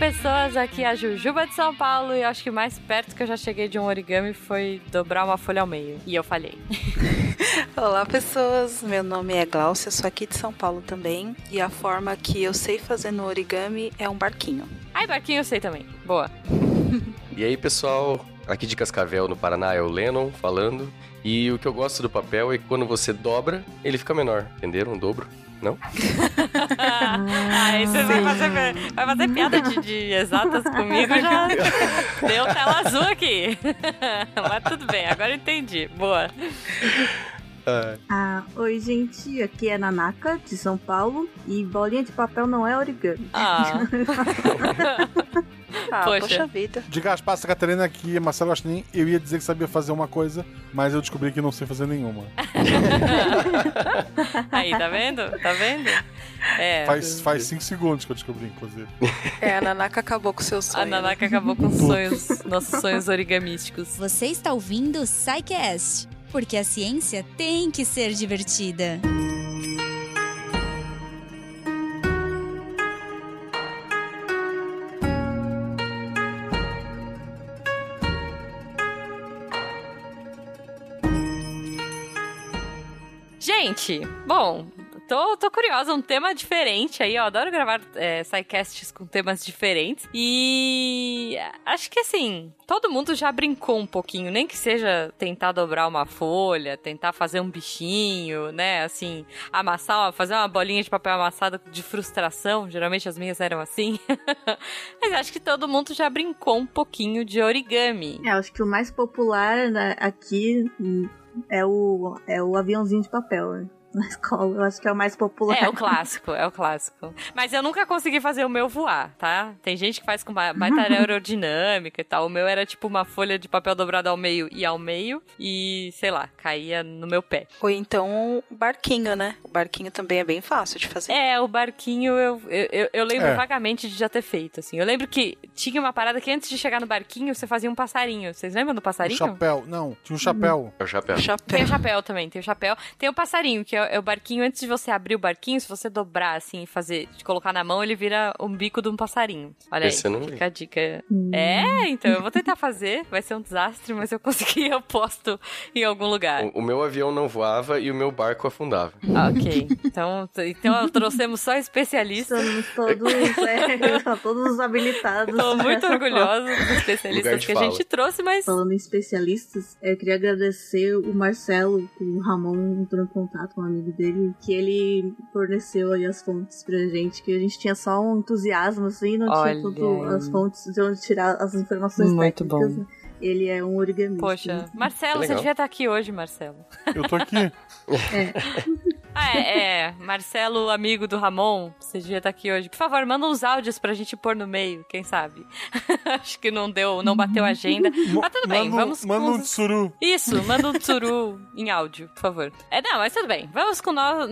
pessoas, aqui é a Jujuba de São Paulo e acho que mais perto que eu já cheguei de um origami foi dobrar uma folha ao meio. E eu falhei. Olá, pessoas. Meu nome é Glaucia, sou aqui de São Paulo também. E a forma que eu sei fazer no origami é um barquinho. Ai, barquinho eu sei também. Boa. E aí, pessoal, aqui de Cascavel, no Paraná, é o Lennon falando. E o que eu gosto do papel é que quando você dobra, ele fica menor. Entenderam? Um dobro. Não? aí você vai fazer, vai fazer piada de, de exatas comigo, já deu tela azul aqui. Mas tudo bem, agora entendi. Boa. Ah, oi, gente. Aqui é Nanaka, de São Paulo. E bolinha de papel não é origami. Ah. Ah, Poxa. poxa. vida. De Gaspar Santa Catarina aqui, Marcelo Guaxinim, eu ia dizer que sabia fazer uma coisa, mas eu descobri que não sei fazer nenhuma. Aí, tá vendo? Tá vendo? É. Faz, faz cinco segundos que eu descobri, inclusive. É, a Nanaka acabou com seus A sonhos. né? Nanaka acabou com os sonhos, nossos sonhos origamísticos. Você está ouvindo o SciCast, porque a ciência tem que ser divertida. Gente, bom, tô, tô curiosa, um tema diferente aí, ó. Adoro gravar é, sidecasts com temas diferentes. E acho que assim, todo mundo já brincou um pouquinho, nem que seja tentar dobrar uma folha, tentar fazer um bichinho, né? Assim, amassar, fazer uma bolinha de papel amassada de frustração. Geralmente as minhas eram assim. Mas acho que todo mundo já brincou um pouquinho de origami. É, acho que o mais popular né, aqui é o, é o aviãozinho de papel, né? Na escola. Eu acho que é o mais popular. É, o clássico, é o clássico. Mas eu nunca consegui fazer o meu voar, tá? Tem gente que faz com ba- baita aerodinâmica e tal. O meu era tipo uma folha de papel dobrada ao meio e ao meio. E, sei lá, caía no meu pé. Ou então o barquinho, né? O barquinho também é bem fácil de fazer. É, o barquinho eu, eu, eu- eu lembro É. vagamente de já ter feito, assim. Eu lembro que tinha uma parada que antes de chegar no barquinho, você fazia um passarinho. Vocês lembram do Um passarinho? chapéu. Não, tinha um chapéu. É o chapéu. Tem Chapéu. o chapéu também, tem o chapéu. Tem o passarinho, que é, é o barquinho. Antes de você abrir o barquinho, se você dobrar assim e fazer, colocar na mão, ele vira um bico de um passarinho. Olha Esse aí, não vi. fica a dica. É, então eu vou tentar fazer. Vai ser um desastre, mas eu consegui, eu posto em algum lugar. O, o meu avião não voava e o meu barco afundava. Ah, ok. Então, então trouxemos só especialistas. Somos todos, é, são todos habilitados. Tô muito orgulhosa dos especialistas que a fala. gente trouxe, mas Falando em especialistas, eu queria agradecer o Marcelo, que o Ramon entrou em contato com um amigo dele, que ele forneceu aí as fontes pra gente, que a gente tinha só um entusiasmo, assim, não Olha tinha aí. as fontes de onde tirar as informações Muito técnicas. bom. Ele é um origamista. Poxa, Marcelo, Que você devia estar aqui hoje, Marcelo. Eu tô aqui. Ah, é, é. Marcelo, amigo do Ramon, você devia estar aqui hoje. Por favor, manda uns áudios pra gente pôr no meio, quem sabe? Acho que não deu, não bateu a agenda. Mas tudo bem, manda, vamos Manda com... um tsuru. Isso, manda um tsuru em áudio, por favor. É, não, mas tudo bem. Vamos com nós.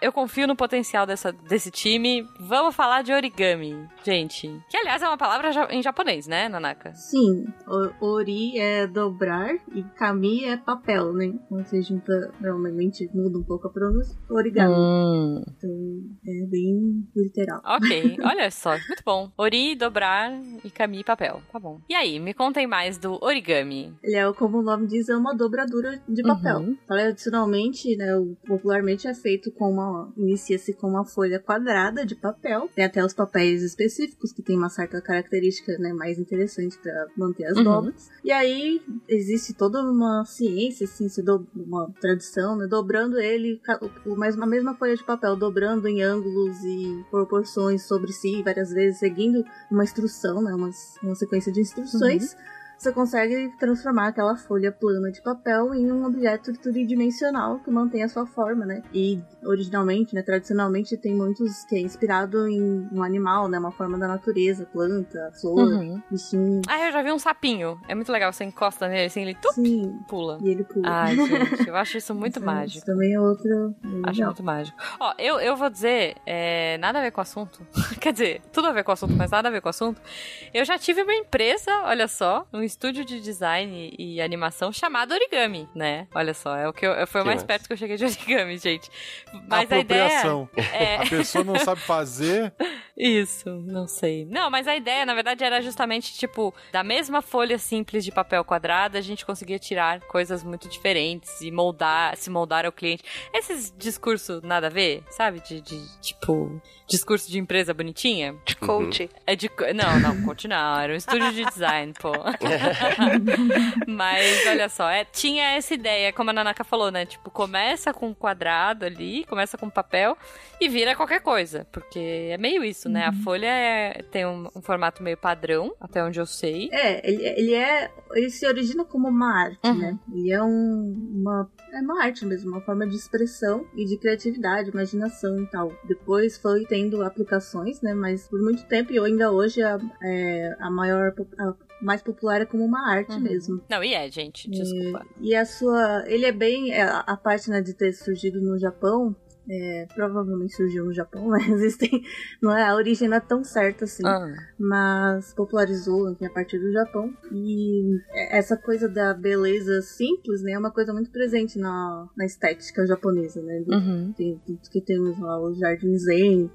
Eu confio no potencial dessa, desse time. Vamos falar de origami, gente. Que, aliás, é uma palavra em japonês, né, Nanaka? Sim, o- ori é dobrar e kami é papel, né? Quando você junta, normalmente muda um pouco a pronúncia. Origami. Hum. Então é bem literal. Ok, olha só, muito bom. Ori, dobrar e kami, papel. Tá bom. E aí, me contem mais do origami. Ele é, como o nome diz, é uma dobradura de papel. Uhum. Tradicionalmente, né, popularmente é feito com uma. inicia-se com uma folha quadrada de papel. Tem até os papéis específicos que tem uma certa característica né, mais interessante para manter as Uhum. dobras. E aí existe toda uma ciência, assim, uma tradição, né, dobrando ele, mais, a mesma folha de papel, dobrando em ângulos e proporções sobre si várias vezes, seguindo uma instrução, né, uma, uma sequência de instruções você consegue transformar aquela folha plana de papel em um objeto tridimensional que mantém a sua forma, né? E originalmente, né, tradicionalmente tem muitos que é inspirado em um animal, né, uma forma da natureza, planta, flor, Uhum. bichinho. Ah, eu já vi um sapinho. É muito legal, você encosta nele assim, ele tup, Sim, pula. e ele pula. Ai, gente, eu acho isso muito Isso- mágico. Isso também é outro. Acho legal. muito mágico. Ó, eu, eu vou dizer, é, nada a ver com o assunto. Quer dizer, tudo a ver com o assunto, mas nada a ver com o assunto. Eu já tive uma empresa, olha só, um estúdio de design e animação chamado Origami, né? Olha só, é o que eu, foi o mais perto que eu cheguei de origami, gente. Mas a ideia Apropriação. é A pessoa não sabe fazer. isso, não sei. Não, mas a ideia, na verdade, era justamente tipo da mesma folha simples de papel quadrado, a gente conseguia tirar coisas muito diferentes e moldar, se moldar ao cliente. Esses discursos nada a ver, sabe? De, de tipo discurso de empresa bonitinha. De coach. É de. Não, não, coach não. Era um estúdio de design, pô. Mas olha só, é, tinha essa ideia, como a Nanaka falou, né? Tipo, começa com um quadrado ali, começa com papel e vira qualquer coisa. Porque é meio isso, né? A folha é- tem um, um formato meio padrão, até onde eu sei. É, ele, ele é. Ele se origina como uma arte, Uhum. né? Ele é um, uma. É uma arte mesmo, uma forma de expressão e de criatividade, imaginação e tal. Depois foi tendo aplicações, né? Mas por muito tempo e ainda hoje a, é, a maior. A mais popular é como uma arte Uhum. mesmo. Não, e é, gente, desculpa. E a sua. Ele é bem. é, A a parte né, de ter surgido no Japão. É, provavelmente surgiu no Japão, mas existem. Não é, a origem não é tão certa assim Ah, mas popularizou enfim, a partir do Japão. E essa coisa da beleza simples, né, é uma coisa muito presente na, na estética japonesa, né? Do- uhum. tem, que temos lá os jardins zen,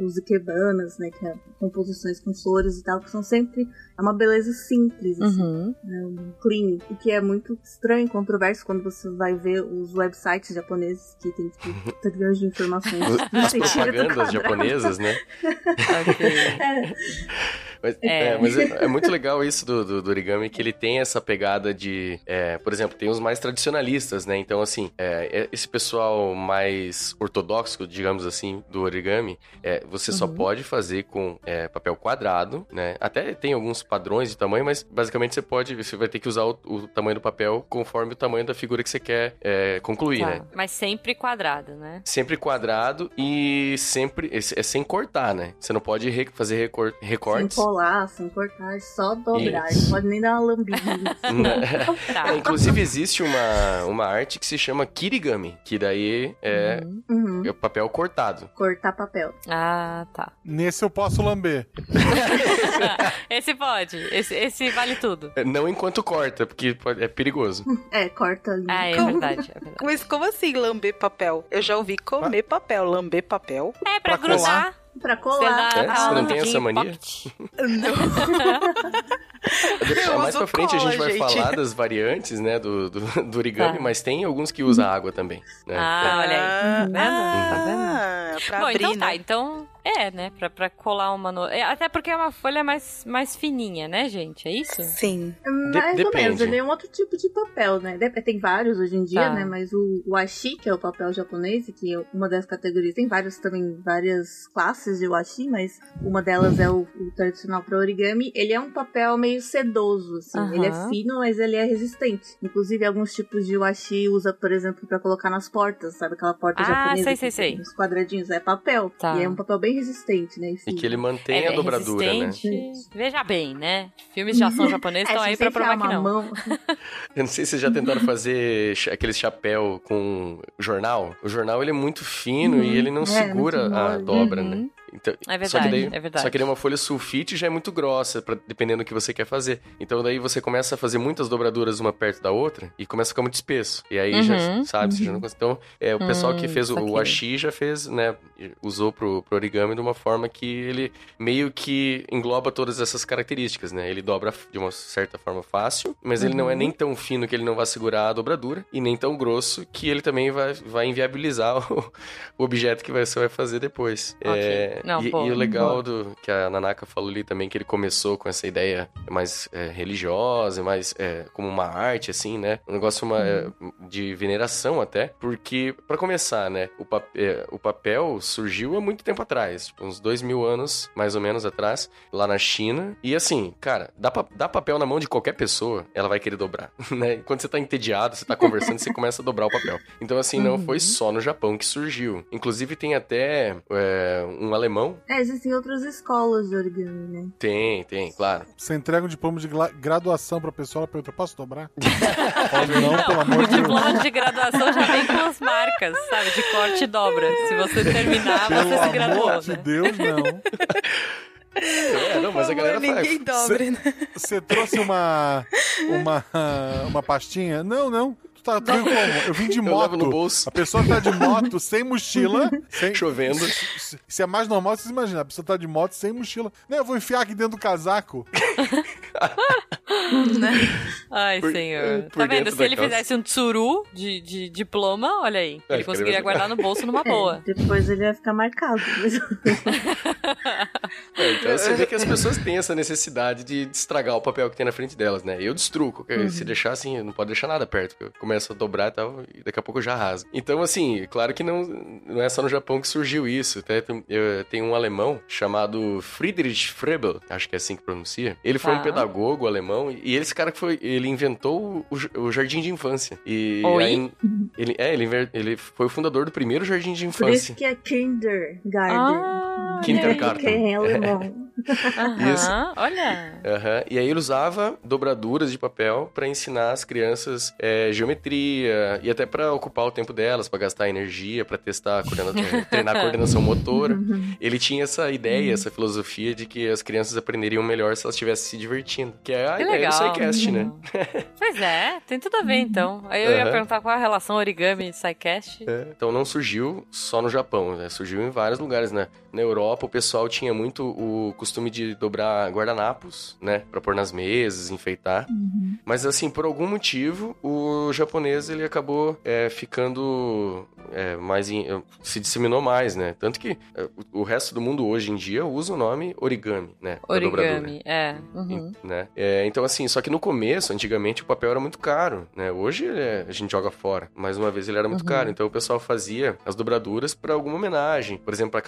os ikebanas, né, que é composições com flores e tal, que são sempre é uma beleza simples, assim, Uhum. né, clean, o que é muito estranho e controverso quando você vai ver os websites japoneses que tem tipo, trilhões de informações. As propagandas japonesas, né? Ok. Mas, É. é, mas é, é muito legal isso do, do- do origami, que ele tem essa pegada de. é, por exemplo, tem os mais tradicionalistas, né? Então, assim, é, é- esse pessoal mais ortodoxo, digamos assim, do origami, é, você só Uhum. pode fazer com é, papel quadrado, né? Até tem alguns padrões de tamanho, mas basicamente você pode. Você vai ter que usar o, o tamanho do papel conforme o tamanho da figura que você quer é, concluir, né? Tá. Mas sempre quadrado, né? Sempre quadrado e sempre. É, é sem cortar, né? Você não pode re- fazer recor- Sem recortes. colar, sem cortar, é só dobrar. Isso. Não pode nem dar uma lambida. Tá. É, inclusive existe uma, uma arte que se chama kirigami, que daí é, Uhum. Uhum. é o papel cortado. Cortar papel. Ah, tá. Nesse eu posso lamber. esse pode. Esse, esse vale tudo. É, Não enquanto corta, porque é perigoso. É, corta ali. Ah, é verdade, é verdade. Mas como assim lamber papel? Eu já ouvi comer papel, lamber papel. É, pra, Pra grudar. Pra Você colar. dá É? Você não tem essa mania? Eu mais pra frente a gente cola, vai gente. falar das variantes, né, do, do, do origami, Tá. mas tem alguns que usam água também. Né? Ah, olha aí. Tá vendo? Ah, pra Bom, abrir, então tá. né? Então, é, né? Pra, pra colar uma no... é, Até porque é uma folha mais, mais fininha, né, gente? É isso? Sim. Mais ou depende. menos, ele é um outro tipo de papel, né? Tem vários hoje em dia, Tá. né? Mas o, o washi, que é o papel japonês, que é uma das categorias, tem vários também, várias classes de washi, mas uma delas é o, o tradicional para origami. Ele é um papel meio sedoso, assim. Aham. Ele é fino, mas ele é resistente. Inclusive, alguns tipos de washi usa, por exemplo, pra colocar nas portas, sabe? Aquela porta Ah, japonesa. sei, que sei, tem sei. Os quadradinhos, é papel. Tá. E é um papel bem resistente, né? E que ele mantém é, a dobradura, é né? Veja bem, né? Filmes de ação japoneses É, estão se aí pra provar que não. mão- Eu não sei se vocês já tentaram fazer aquele chapéu com jornal. O jornal ele é muito fino Uhum. e ele não É, segura a dobra, Uhum. né? Então, É verdade, só que daí, é verdade. Só que daí uma folha sulfite já é muito grossa, pra, dependendo do que você quer fazer. Então daí você começa a fazer muitas dobraduras uma perto da outra e começa a ficar muito espesso. E aí já, Uhum. sabe, você já não consegue. Então, é, o pessoal que Hum, fez o, o ashi já fez, né, usou pro, pro origami de uma forma que ele meio que engloba todas essas características, né? Ele dobra de uma certa forma fácil, mas ele não é Uhum. nem tão fino que ele não vai segurar a dobradura e nem tão grosso que ele também vai, vai inviabilizar o, o objeto que você vai fazer depois. Ok. É, Não, e, boa, e o legal do que a Nanaka falou ali também, que ele começou com essa ideia mais é, religiosa, mais é, como uma arte, assim, né? Um negócio uma, é, de veneração até, porque, pra começar, né, o, pap é, o papel surgiu há muito tempo atrás, tipo, uns dois mil anos, mais ou menos, atrás, lá na China. E assim, cara, dá, pa dá papel na mão de qualquer pessoa, ela vai querer dobrar, né? Quando você tá entediado, você tá conversando, você começa a dobrar o papel. Então, assim, não Uhum. foi só no Japão que surgiu. Inclusive, tem até é, um alemão. É, existem outras escolas de origami, né? Tem, tem, claro. Você entrega um diploma de graduação pra pessoa, ela pergunta, posso dobrar? Pode não, Não, pelo amor o de Deus. diploma de graduação já vem com as marcas, sabe? De corte e dobra. Se você terminar, Pelo você se graduou, amor de né? Deus, não. É, não, Mas a galera faz. ninguém dobre, né? Você trouxe uma, uma, uma pastinha? Não, não. Tu tá como? Eu vim de levo no moto. bolso. A pessoa tá de moto, sem mochila. Sem... Chovendo. Se é mais normal, vocês imaginam. A pessoa tá de moto, sem mochila. Não, eu vou enfiar aqui dentro do casaco. Ai, Por- senhor. por Tá vendo? Se ele calça. fizesse um tsuru de, de diploma, olha aí. É, Ele conseguiria queria- guardar no bolso numa boa. É, depois ele vai ficar marcado. É, então você vê que as pessoas têm essa necessidade de estragar o papel que tem na frente delas, né? Eu destruco. porque Se deixar assim, não pode deixar nada perto. Eu começo a dobrar e tal, e daqui a pouco eu já rasgo. Então, assim, claro que não, não é só no Japão que surgiu isso. Até tem, eu, tem um alemão chamado Friedrich Frebel, acho que é assim que pronuncia. Ele foi Tá. um pedagogo alemão, e esse cara que foi. Ele inventou o, o jardim de infância. E Oi? aí. Ele, é, ele, ele foi o fundador do primeiro jardim de Por isso infância. que é kindergarten. Ah, Kindergarten. É, que é alemão. Aham, olha. Aham, E aí ele usava dobraduras de papel pra ensinar as crianças é, geometria e até pra ocupar o tempo delas, pra gastar energia, pra testar, coordena- treinar a coordenação motora. Ele tinha essa ideia, essa filosofia de que as crianças aprenderiam melhor se elas estivessem se divertindo. Que é a Que ideia legal. do SciCast, né? Pois é, tem tudo a ver então. Aí eu ia perguntar qual a relação origami e SciCast. É, Então não surgiu só no Japão, né? Surgiu em vários lugares, né? Na Europa o pessoal tinha muito o costume de dobrar guardanapos, né? Pra pôr nas mesas, enfeitar. Mas assim, por algum motivo, o japonês ele acabou é, ficando é, mais em- se disseminou mais, né? Tanto que é, o resto do mundo hoje em dia usa o nome origami, né? Origami, é. Uhum. Né? É, então, assim, só que no começo, antigamente, o papel era muito caro, né? Hoje é, a gente joga fora. Mais uma vez, ele era muito Uhum. caro. Então, o pessoal fazia as dobraduras para alguma homenagem. Por exemplo, para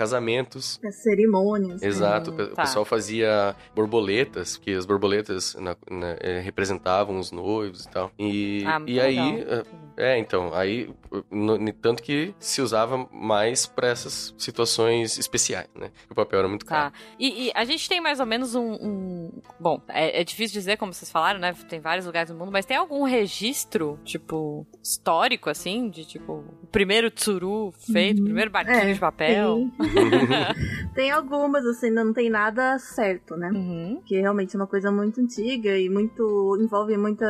casamentos. As cerimônias. né? Exato. Hum, o tá. Pessoal fazia borboletas, que as borboletas na- na- eh, representavam os noivos e tal. E, Ah, e aí... legal. É, então, aí... no- no- tanto que se usava mais para essas situações especiais, né? O papel era muito caro. Tá. E, e a gente tem mais ou menos um. um- Bom, é, é difícil dizer, como vocês falaram, né? Tem vários lugares no mundo, mas tem algum registro, tipo, histórico, assim, de tipo, o primeiro tsuru feito, o primeiro barquinho É, de papel? Tem, tem algumas, assim, não tem nada certo, né? Uhum. Que realmente é uma coisa muito antiga e muito. envolve muita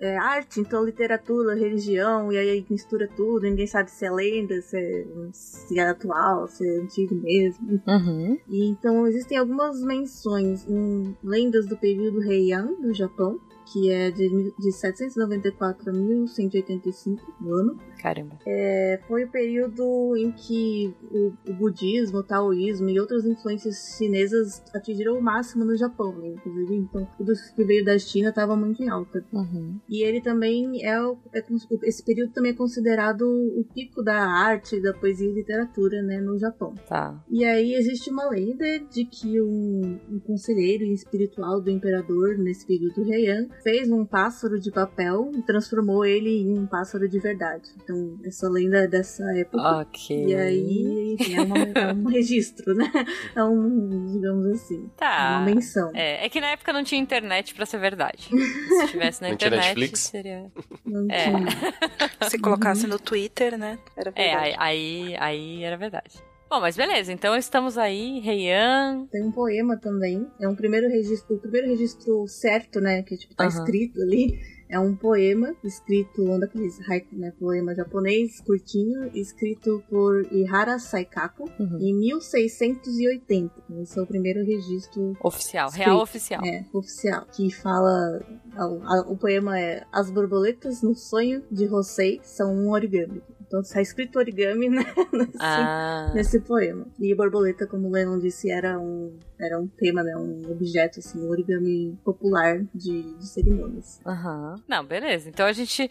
é, arte, então literatura, religião, e aí mistura tudo, ninguém sabe se é lenda, se é, se é atual, se é antigo mesmo. Uhum. E, então existem algumas menções em lendas do período Heian do Japão, que é de, de 794 a 1185 no ano. Caramba. É, foi o período em que o, o budismo, o taoísmo e outras influências chinesas atingiram o máximo no Japão, né? Inclusive, então tudo que veio da China estava muito em alta. Uhum. E ele também é, é esse período também é considerado o pico da arte, da poesia e literatura, né, no Japão. Tá. E aí existe uma lenda de que um, um conselheiro espiritual do imperador nesse período Heian fez um pássaro de papel e transformou ele em um pássaro de verdade. Então essa lenda é dessa época. Ok. E aí enfim, é, uma- é um registro, né? É um, digamos assim, Tá. uma menção. É, é que na época não tinha internet pra ser verdade. Se tivesse na Não tinha internet, Netflix? seria. Não É. tinha. Se colocasse no Twitter, né? Era É, verdade. aí, aí, aí era verdade. Bom, mas beleza, então estamos aí, Heian. Tem um poema também. É um primeiro registro, o primeiro registro certo, né? Que tipo, tá Aham. escrito ali. É um poema escrito, um daqueles haiku, né? Poema japonês, curtinho, escrito por Ihara Saikaku Uhum. em 1680. Esse é o primeiro registro Oficial, Escrito. real oficial. é, oficial. Que fala. a- a- o poema é As borboletas no sonho de Rosei são um origami. Então está escrito origami né, nesse, Ah. nesse poema. E borboleta, como o Lennon disse, era um, era um tema, né? Um objeto, assim, um origami popular de, de cerimônias. Aham. Não, beleza. Então a gente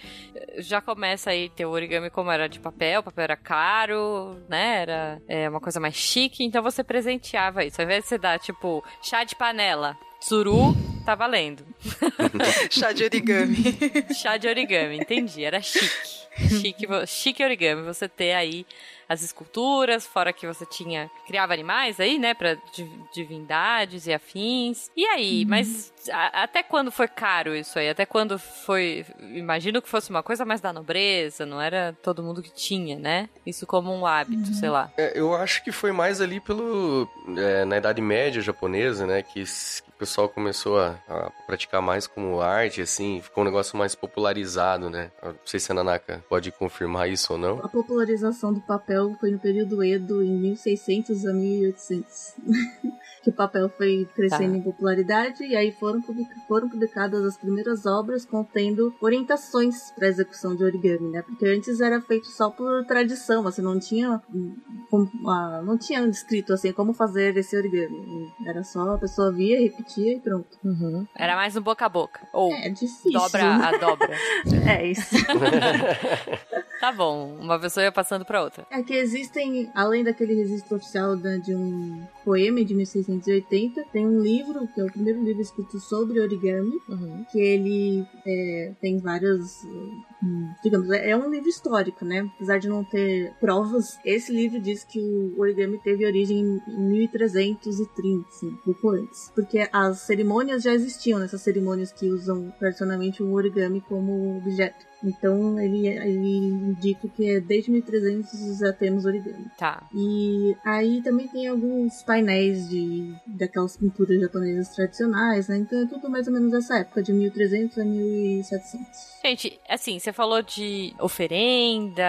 já começa aí ter o origami como era de papel, o papel era caro, né? Era é, uma coisa mais chique, então você presenteava isso. Ao invés de você dar, tipo, chá de panela, tsuru, tá valendo. Chá de origami. Chá de origami, entendi. Era chique. Chique, chique origami. Você ter aí as esculturas, fora que você tinha. Criava animais aí, né? Pra di- divindades e afins. E aí, mas a- até quando foi caro isso aí? Até quando foi. Imagino que fosse uma coisa mais da nobreza, não era todo mundo que tinha, né? Isso como um hábito, sei lá. É, eu acho que foi mais ali pelo. é, na Idade Média japonesa, né? Que pessoal começou a, a praticar mais como arte, assim, ficou um negócio mais popularizado, né? Não sei se a Nanaka pode confirmar isso ou não. A popularização do papel foi no período Edo, em 1600 a 1800. que o papel foi crescendo Tá. em popularidade e aí foram, publica- foram publicadas as primeiras obras contendo orientações para execução de origami, né? Porque antes era feito só por tradição, você não tinha como- ah, não tinha escrito assim como fazer esse origami. Era só a pessoa via, repetia e pronto. Era mais no boca a boca. Ou É difícil. dobra a dobra. É isso. Tá bom, uma pessoa ia passando pra outra. É que existem, além daquele registro oficial de um poema de 1680, tem um livro, que é o primeiro livro escrito sobre origami, Uhum. que ele é, tem várias. hum, Digamos, é é um livro histórico, né? Apesar de não ter provas, esse livro diz que o origami teve origem em 1330, assim, pouco antes. Porque as cerimônias já existiam, nessas cerimônias que usam tradicionalmente o origami como objeto. Então ele, ele indica que é desde 1300 já temos origami. Tá. E aí também tem alguns painéis de daquelas pinturas japonesas tradicionais, né? Então é tudo mais ou menos essa época, de 1300 a 1700. Gente, assim, você falou de oferenda,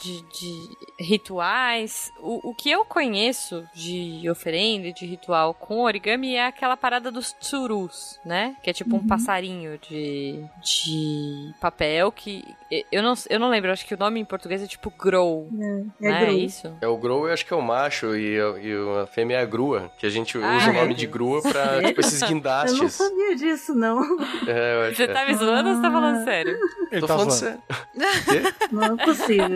de, de rituais. O, o que eu conheço de oferenda e de ritual com origami é aquela parada dos tsurus, né? Que é tipo um Uhum. passarinho de, de papel que. Eu não, eu não lembro, acho que o nome em português é tipo grow. É, é é grow. isso? É o Grow, eu acho que é o macho e, a- e a fêmea é a grua, que a gente usa Ah, o nome é? de grua pra, tipo, esses Eu não guindastes. sabia disso, não. É, eu acho- Você tá me zoando ou você tá falando sério? Ele Tô tá falando zoando. sério. Não é possível.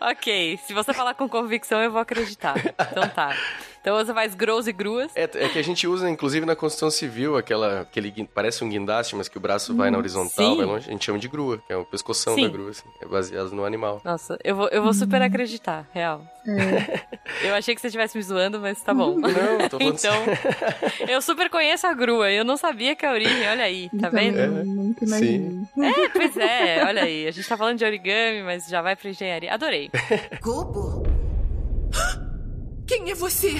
ok, se você falar com convicção, eu vou acreditar. Então tá. Então você faz grows e gruas. É, é que a gente usa, inclusive, na construção civil, aquela, aquele, parece um guindaste, mas que o braço vai na horizontal, sim. vai longe, a gente chama de grua, que é o pescoção Sim. da grua, assim, é baseado no animal. Nossa, eu vou, eu vou super acreditar, real. É. Eu achei que você estivesse me zoando, mas tá bom. Não, tô falando Então, eu super conheço a grua, eu não sabia que é a origem, olha aí, tá Também vendo? Nunca imaginei. É, pois é, olha aí, a gente tá falando de origami, mas já vai pra engenharia. Adorei. Kobo? Quem é você?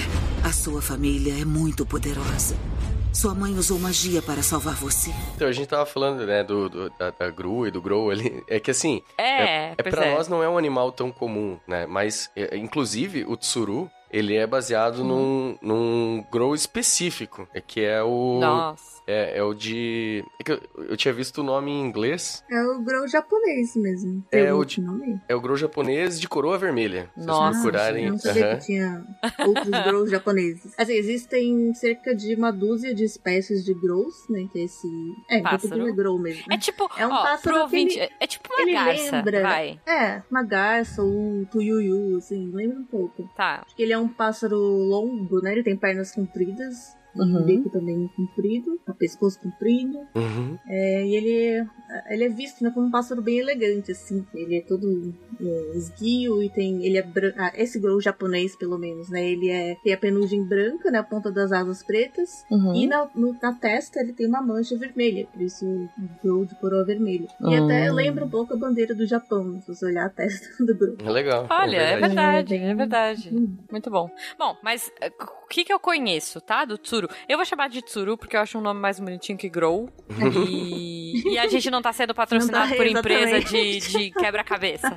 A sua família é muito poderosa. Sua mãe usou magia para salvar você. Então, a gente tava falando, né, do, do- da, da grua e do grow ali. É que assim, É, é pra é. nós não é um animal tão comum, né? Mas, é, inclusive, o tsuru, ele é baseado num, num grow específico, é que é o... Nossa. É, é o de... É que eu, eu tinha visto o nome em inglês, É o grow japonês mesmo. É, o de- nome? é o grow japonês de coroa vermelha. Se Nossa, vocês procurarem... Eu não sabia aham. que tinha outros grows japoneses. Assim, existem cerca de uma dúzia de espécies de grows, né? Que é esse. É, Pássaro. é grow mesmo. É tipo, É um ó, pássaro que ouvinte, ele- é, tipo uma ele garça, lembra. vai. É, uma garça ou um tuiuiu, assim, lembra um pouco. Tá. Acho que ele é um pássaro longo, né? Ele tem pernas compridas. Uhum. Um bico também comprido, um pescoço comprido. Uhum. É, e ele, ele é visto né, como um pássaro bem elegante, assim. Ele é todo é, esguio e tem. Ele é ah, Esse grow japonês, pelo menos, né? Ele é, tem a penugem branca, né? A ponta das asas pretas. Uhum. E na, no- na testa ele tem uma mancha vermelha, por isso o grow de coroa vermelha. E Hum. até lembra um pouco a bandeira do Japão, se você olhar a testa do grow. É legal. Olha, é verdade, É, é verdade. Hum. Muito bom. Bom, mas eh, o que que eu conheço, tá? Do Tsuru. Eu vou chamar de Tsuru porque eu acho um nome mais bonitinho que Grow. E, e a gente não tá sendo patrocinado tá, por empresa de, de quebra-cabeça.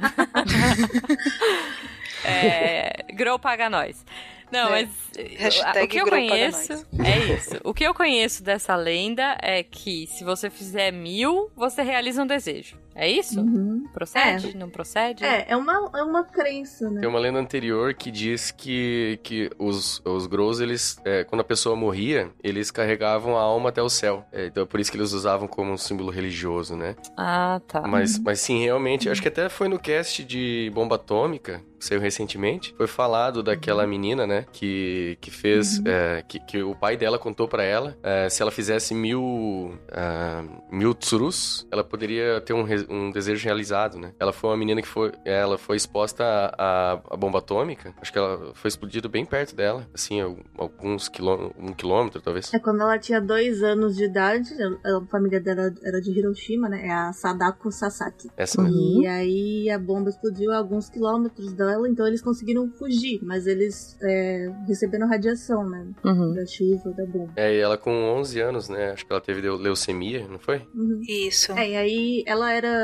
é, Grow paga nós. Não, É. mas Hashtag o que eu conheço é isso. O que eu conheço dessa lenda é que se você fizer mil, você realiza um desejo. É isso? Uhum. Procede? Não procede? É, é uma, é uma crença, né? Tem uma lenda anterior que diz que, que os, os Grows, eles, é, quando a pessoa morria, eles carregavam a alma até o céu. É, então é por isso que eles usavam como um símbolo religioso, né? Ah, tá. Mas, mas sim, realmente, acho que até foi no cast de Bomba Atômica saiu recentemente, foi falado daquela menina, né, que, que fez, é, que, que o pai dela contou pra ela, é, se ela fizesse mil, ah, mil tsurus, ela poderia ter um, um desejo realizado, né. Ela foi uma menina que foi, ela foi exposta à, à bomba atômica, acho que ela foi explodido bem perto dela, assim, al- alguns quilômetros, um quilômetro talvez. É quando ela tinha dois anos de idade, a, família dela era de Hiroshima, né? É a Sadako Sasaki. Essa, né. E aí a bomba explodiu a alguns quilômetros dela, então eles conseguiram fugir, mas eles é, receberam radiação, né? Uhum. Da chuva, da bomba. É, e ela com 11 anos, né, acho que ela teve leu- leucemia, não foi? Uhum. Isso. É, e aí ela era.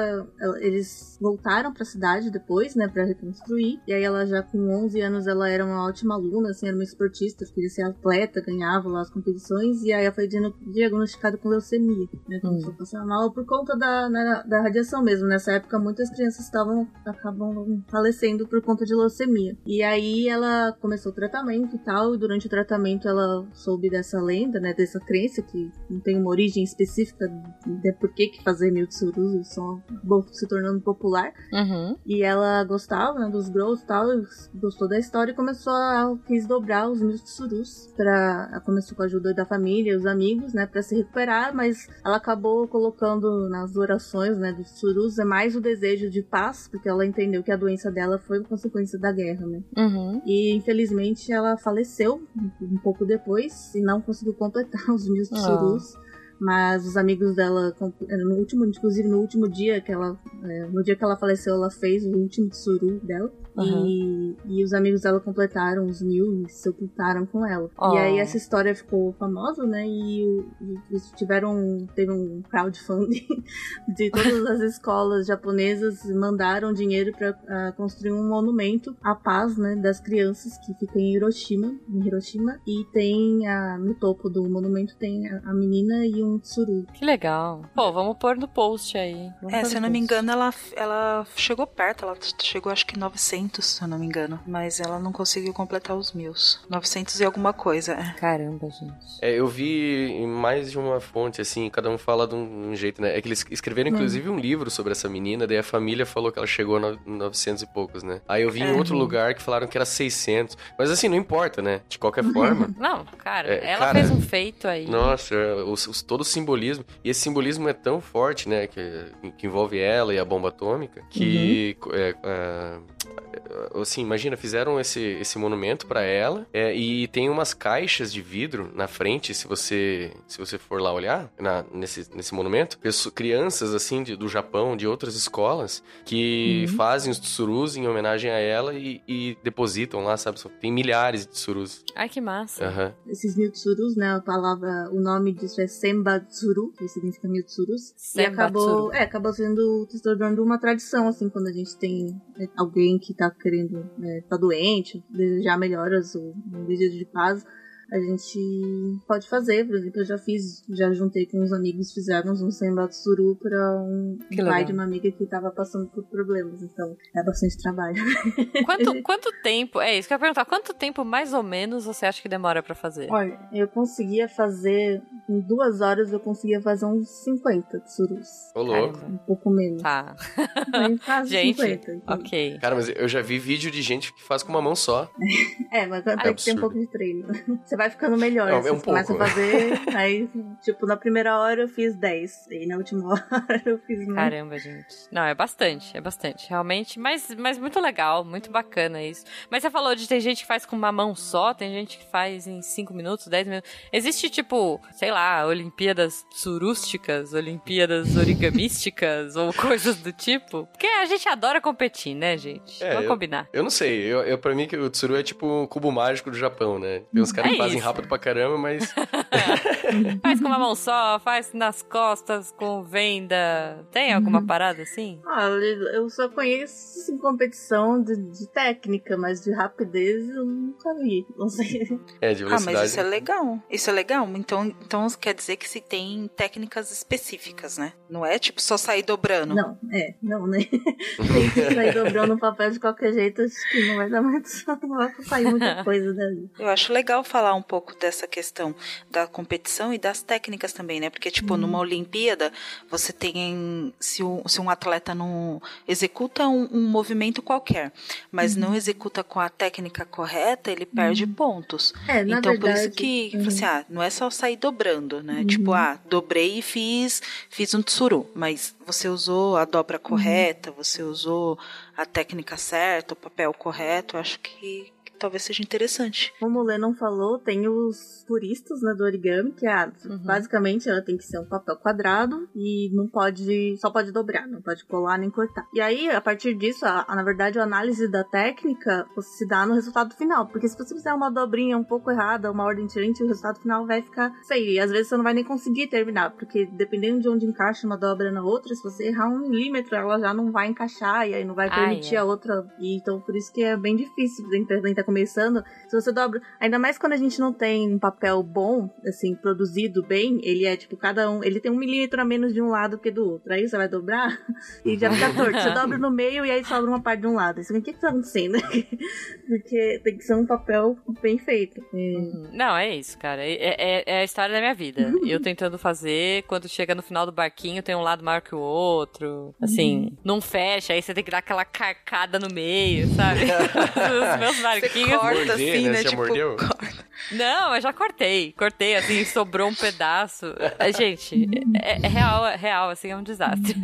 Eles voltaram pra cidade depois, né, pra reconstruir. E aí ela já com 11 anos ela era uma ótima aluna, assim, era uma esportista, queria ser atleta, ganhava lá as competições. E aí ela foi diagno- diagnosticada com leucemia, né, começou a passar mal por conta da, na- da radiação mesmo. Nessa época muitas crianças estavam acabam falecendo por conta de leucemia. E aí ela começou o tratamento e tal, e durante o tratamento ela soube dessa lenda, né, dessa crença que não tem uma origem específica de por que que fazer mil tsurus, só se tornando popular. Uhum. E ela gostava, né, dos Grows e tal, gostou da história e começou a quis dobrar os mil tsurus para começou com a ajuda da família, os amigos, né, para se recuperar, mas ela acabou colocando nas orações, né, dos tsurus é mais o desejo de paz, porque ela entendeu que a doença dela foi consequência da guerra, né? Uhum. E infelizmente ela faleceu um pouco depois e não conseguiu completar os mil Ah. Mas os amigos dela, com- no último, inclusive no último dia que ela, é, no dia que ela faleceu, ela fez o último tsuru dela. Uhum. E, e os amigos dela completaram os mil e se ocultaram com ela. Oh. E aí essa história ficou famosa, né? E, eles tiveram, teve um crowdfunding de todas as escolas japonesas mandaram dinheiro para construir um monumento à paz, né, das crianças que fica em Hiroshima, em Hiroshima, e tem a, no topo do monumento tem a, a menina e um tsuru. Que legal. Pô, vamos pôr no post aí. Vamos É, se eu não me engano, ela, ela chegou perto, ela chegou acho que 900, se eu não me engano. Mas ela não conseguiu completar os mil. 900 e alguma coisa, é. Caramba, gente. É, eu vi em mais de uma fonte, assim, cada um fala de um, um jeito, né? É que eles escreveram, inclusive, um livro sobre essa menina, daí a família falou que ela chegou a no- 900 e poucos, né? Aí eu vi em É. outro lugar que falaram que era 600. Mas assim, não importa, né? De qualquer forma. Não, cara, É, ela cara, fez um feito aí. Nossa, os, os- todo o simbolismo. E esse simbolismo é tão forte, né? Que, que envolve ela e a bomba atômica, que. é, é, assim, imagina, fizeram esse, esse monumento pra ela é, e tem umas caixas de vidro na frente, se você se você for lá olhar na- nesse, nesse monumento, pesso- crianças assim de- do Japão, de outras escolas, que fazem os tsurus em homenagem a ela e, e depositam lá, sabe? Tem milhares de tsurus. Ai, que massa. Aham. Esses mil tsurus, né, a palavra, o nome disso é Senbatsuru, que significa mil tsurus. E acabou, é, acabou sendo, se tornando uma tradição, assim, quando a gente tem é, alguém que tá querendo, né, tá doente, desejar melhoras ou um desejo de paz, a gente pode fazer. Por exemplo, eu já fiz, já juntei com uns amigos, fizemos um Senbatsuru pra um Que pai legal. de uma amiga que tava passando por problemas, então é bastante trabalho. Quanto, quanto tempo, é isso que eu ia perguntar, quanto tempo mais ou menos você acha que demora pra fazer? Olha, eu conseguia fazer, em duas horas eu conseguia fazer uns 50 tsurus. Ô, louco. Um pouco menos. Tá, Mas quase Gente, 50. então. ok. Cara, mas eu já vi vídeo de gente que faz com uma mão só. É, mas tem É que ter um pouco de treino. Você vai ficando melhor. É, é assim, um você começa a pouco. fazer, aí, tipo, na primeira hora eu fiz 10. E na última hora eu fiz mais. Caramba, gente. Não, é bastante, é bastante, realmente. Mas, mas muito legal, muito bacana isso. Mas você falou de tem gente que faz com uma mão só, tem gente que faz em 5 minutos, 10 minutos. Existe, tipo, sei lá, Olimpíadas surústicas, Olimpíadas origamísticas ou coisas do tipo? Porque a gente adora competir, né, gente? É, Vamos eu- combinar. Eu não sei, eu, eu, pra mim que o Tsuru é tipo um cubo mágico do Japão, né? Tem uns caras É que fazem isso. rápido pra caramba, mas Faz com uma mão só, faz nas costas com venda. Tem alguma parada assim? Olha, eu só conheço assim, competição de, de técnica, mas de rapidez eu nunca vi. Não sei. é de Ah, velocidade. mas isso é legal. Isso é legal. Então, então quer dizer que se tem técnicas específicas, né? Não é tipo só sair dobrando. Não, é, não, né? Tem que sair dobrando o papel de qualquer jeito, acho que não vai dar muito. Não vai sair muita coisa dali. Eu acho legal falar um pouco dessa questão da competição e das técnicas também, né? Porque, tipo, numa Olimpíada, você tem. Se um, se um atleta não executa um, um movimento qualquer, mas não executa com a técnica correta, ele perde pontos. É, na então, por isso verdade, que, uhum. assim, ah, não é só sair dobrando, né? Tipo, ah, dobrei e fiz, fiz um tsuru, mas você usou a dobra correta, você usou a técnica certa, o papel correto, acho que talvez seja interessante. Como o Lennon falou, tem os puristas né, do origami, que é, Uhum. basicamente ela tem que ser um papel quadrado e não pode, só pode dobrar, não pode colar nem cortar. E aí, a partir disso, a, a- na verdade, a análise da técnica se dá no resultado final, porque se você fizer uma dobrinha um pouco errada, uma ordem diferente, o resultado final vai ficar feio. E às vezes você não vai nem conseguir terminar, porque dependendo de onde encaixa uma dobra na outra, se você errar um milímetro, ela já não vai encaixar e aí não vai Ah, permitir é. a outra. E então, por isso que é bem difícil pra quem tá começando. Se você dobra. Ainda mais quando a gente não tem um papel bom, assim, produzido bem, ele é tipo, cada um. Ele tem um milímetro a menos de um lado que do outro. Aí você vai dobrar e já fica torto. Você dobra no meio e aí sobra uma parte de um lado. Isso, o que que tá acontecendo? Porque tem que ser um papel bem feito. É, Uhum. Não, é isso, cara. É, é- é a história da minha vida. Eu tentando fazer, quando chega no final do barquinho, tem um lado maior que o outro. Assim, não fecha, aí você tem que dar aquela carcada no meio, sabe? Os meus Você barquinhos. corta Morder, assim, né? né? Você Tipo, mordeu? corta. Não, eu já cortei. Cortei, assim, sobrou um pedaço. É, Gente, é, é real, é real, assim, é um desastre.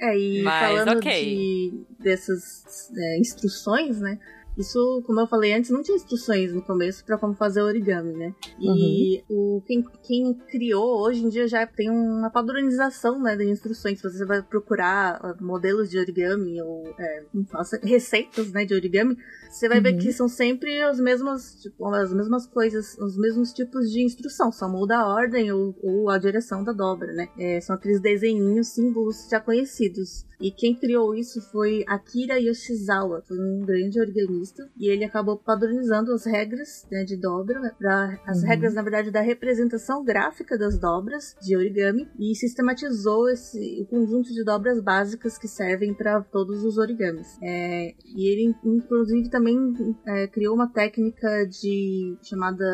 É, e Mas, falando ok. de, dessas é, instruções, né? Isso, como eu falei antes, não tinha instruções no começo pra como fazer origami, né? E o, quem, quem criou hoje em dia já tem uma padronização né, de instruções. Você vai procurar ah, modelos de origami ou é, receitas né, de origami, você vai ver que são sempre os mesmos, tipo, as mesmas coisas, os mesmos tipos de instrução, só muda a ordem ou, ou a direção da dobra, né? É, são aqueles desenhinhos, símbolos já conhecidos. E quem criou isso foi Akira Yoshizawa, foi um grande organista, e ele acabou padronizando as regras né, de dobra, pra, as regras, na verdade, da representação gráfica das dobras de origami, e sistematizou esse o conjunto de dobras básicas que servem para todos os origamis. É, e ele, inclusive, também é, criou uma técnica de chamada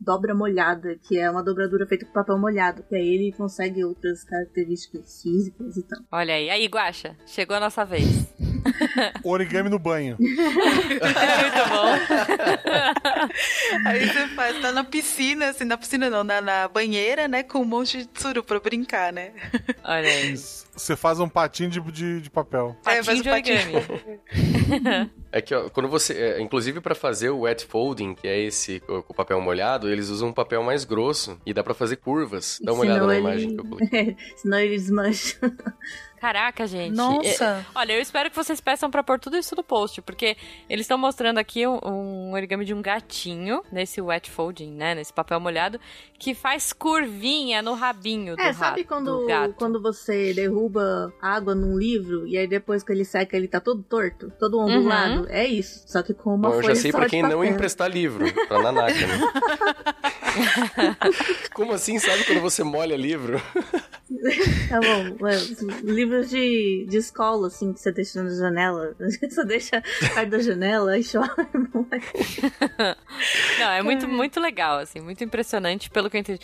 dobra molhada, que é uma dobradura feita com papel molhado, que aí ele consegue outras características físicas e tal. Olha aí. Aí, Guaxa, chegou a nossa vez. Origami no banho. É muito bom. Aí você faz, tá na piscina, assim, na piscina não, na, na banheira, né? Com um monte de tsuru pra brincar, né? Olha aí. Você faz um patinho de, de, de papel. É, Patinho de patinho. origami. É que, ó, quando você. é, inclusive, pra fazer o wet folding, que é esse com o papel molhado, eles usam um papel mais grosso e dá pra fazer curvas. Dá uma olhada Senão na ele- imagem que eu coloquei. Senão ele desmancha. Caraca, gente. Nossa! É, olha, eu espero que vocês peçam pra pôr tudo isso no post, porque eles estão mostrando aqui um, um origami de um gatinho, nesse wet folding, né? Nesse papel molhado, que faz curvinha no rabinho do É, rato, sabe do quando, quando você derruba água num livro e aí depois que ele seca ele tá todo torto, todo ondulado? É isso, só que com uma Bom, eu folha já sei só pra de quem não emprestar livro, pra Nanaka, né? Como assim, sabe quando você molha livro? Tá bom, os livros de, de escola, assim, que você deixa na janela, você deixa perto da janela e chove. Não, é muito, muito legal, assim, muito impressionante pelo que eu entendi.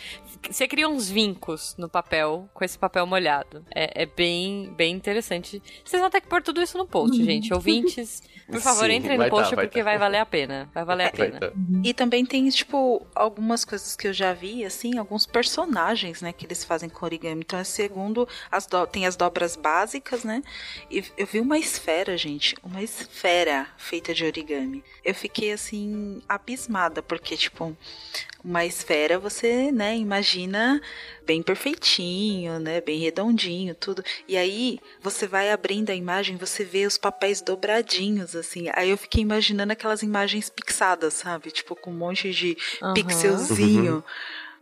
Você cria uns vincos no papel, com esse papel molhado. É, é bem, bem interessante. Vocês vão ter que pôr tudo isso no post, gente. Ouvintes, por favor, Sim, entrem no post vai porque vai valer a pena. Vai valer a pena. tá. E também tem, tipo, algumas coisas que eu já vi, assim, alguns personagens, né, que eles fazem com origami. Então, é segundo, as do- tem as dobras básicas, né? E eu vi uma esfera, gente, uma esfera feita de origami. Eu fiquei, assim, abismada, porque, tipo, uma esfera você, né, imagina bem perfeitinho, né, bem redondinho, tudo. E aí você vai abrindo a imagem, você vê os papéis dobradinhos, assim. Aí eu fiquei imaginando aquelas imagens pixadas, sabe? Tipo, com um monte de Aham. pixelzinho.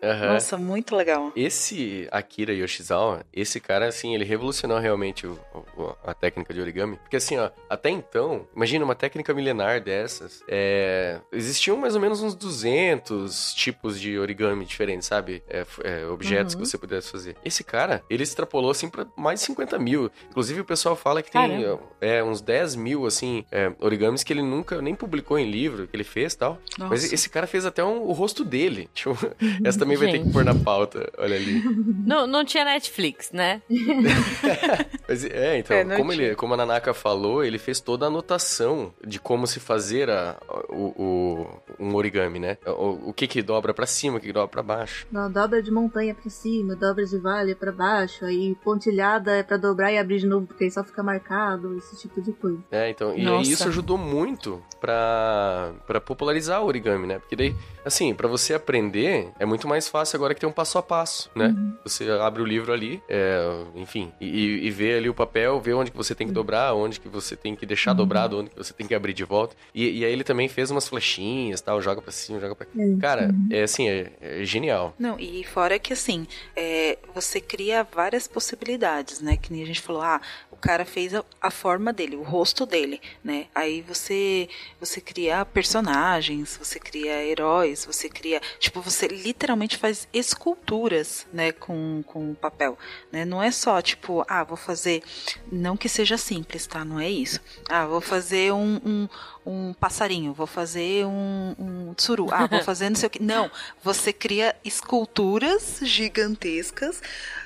Aham. Nossa, muito legal. Esse Akira Yoshizawa, esse cara, assim, ele revolucionou realmente o- o- a técnica de origami. Porque assim, ó, até então, imagina uma técnica milenar dessas, é, existiam mais ou menos uns 200 tipos de origami diferentes, sabe? É, é, objetos Uhum. que você pudesse fazer. Esse cara, ele extrapolou assim pra mais de 50 mil. Inclusive o pessoal fala que tem Caramba. é, uns 10 mil, assim, é, origamis que ele nunca nem publicou em livro, que ele fez e tal. Nossa. Mas esse cara fez até um- o rosto dele. Tipo, essa também vai ter que pôr na pauta. Olha ali. Não, não tinha Netflix, né? Mas, é, então, É, como, tinha. ele, como a Nanaka falou, ele fez toda a anotação de como se fazer a, o, o- um origami, né? O, o que que dobra pra cima, o que que dobra pra baixo. Não, dobra de montanha pra cima, dobra de vale pra baixo, aí pontilhada é pra dobrar e abrir de novo, porque aí só fica marcado, esse tipo de coisa. É, então, e, Nossa. isso ajudou muito pra, pra popularizar o origami, né? Porque daí, assim, pra você aprender, é muito mais fácil agora que tem um passo a passo, né? Você abre o livro ali, é, enfim, e, e vê ali o papel, vê onde que você tem que dobrar, onde que você tem que deixar dobrado, onde que você tem que abrir de volta. E, e aí ele também fez umas flechinhas, tal, joga pra cima, joga pra cá. Cara, é assim, é, é genial. Não, e fora que assim, é, você cria várias possibilidades, né? Que nem a gente falou, ah, cara fez a, a forma dele, o rosto dele, né? Aí você você cria personagens, você cria heróis, você cria, tipo, você literalmente faz esculturas, né, com, com papel, né? Não é só tipo, ah, vou fazer, não que seja simples, tá? Não é isso. Ah, vou fazer um, um, um passarinho, vou fazer um, um tsuru, ah, vou fazer não sei o que. Não, você cria esculturas gigantescas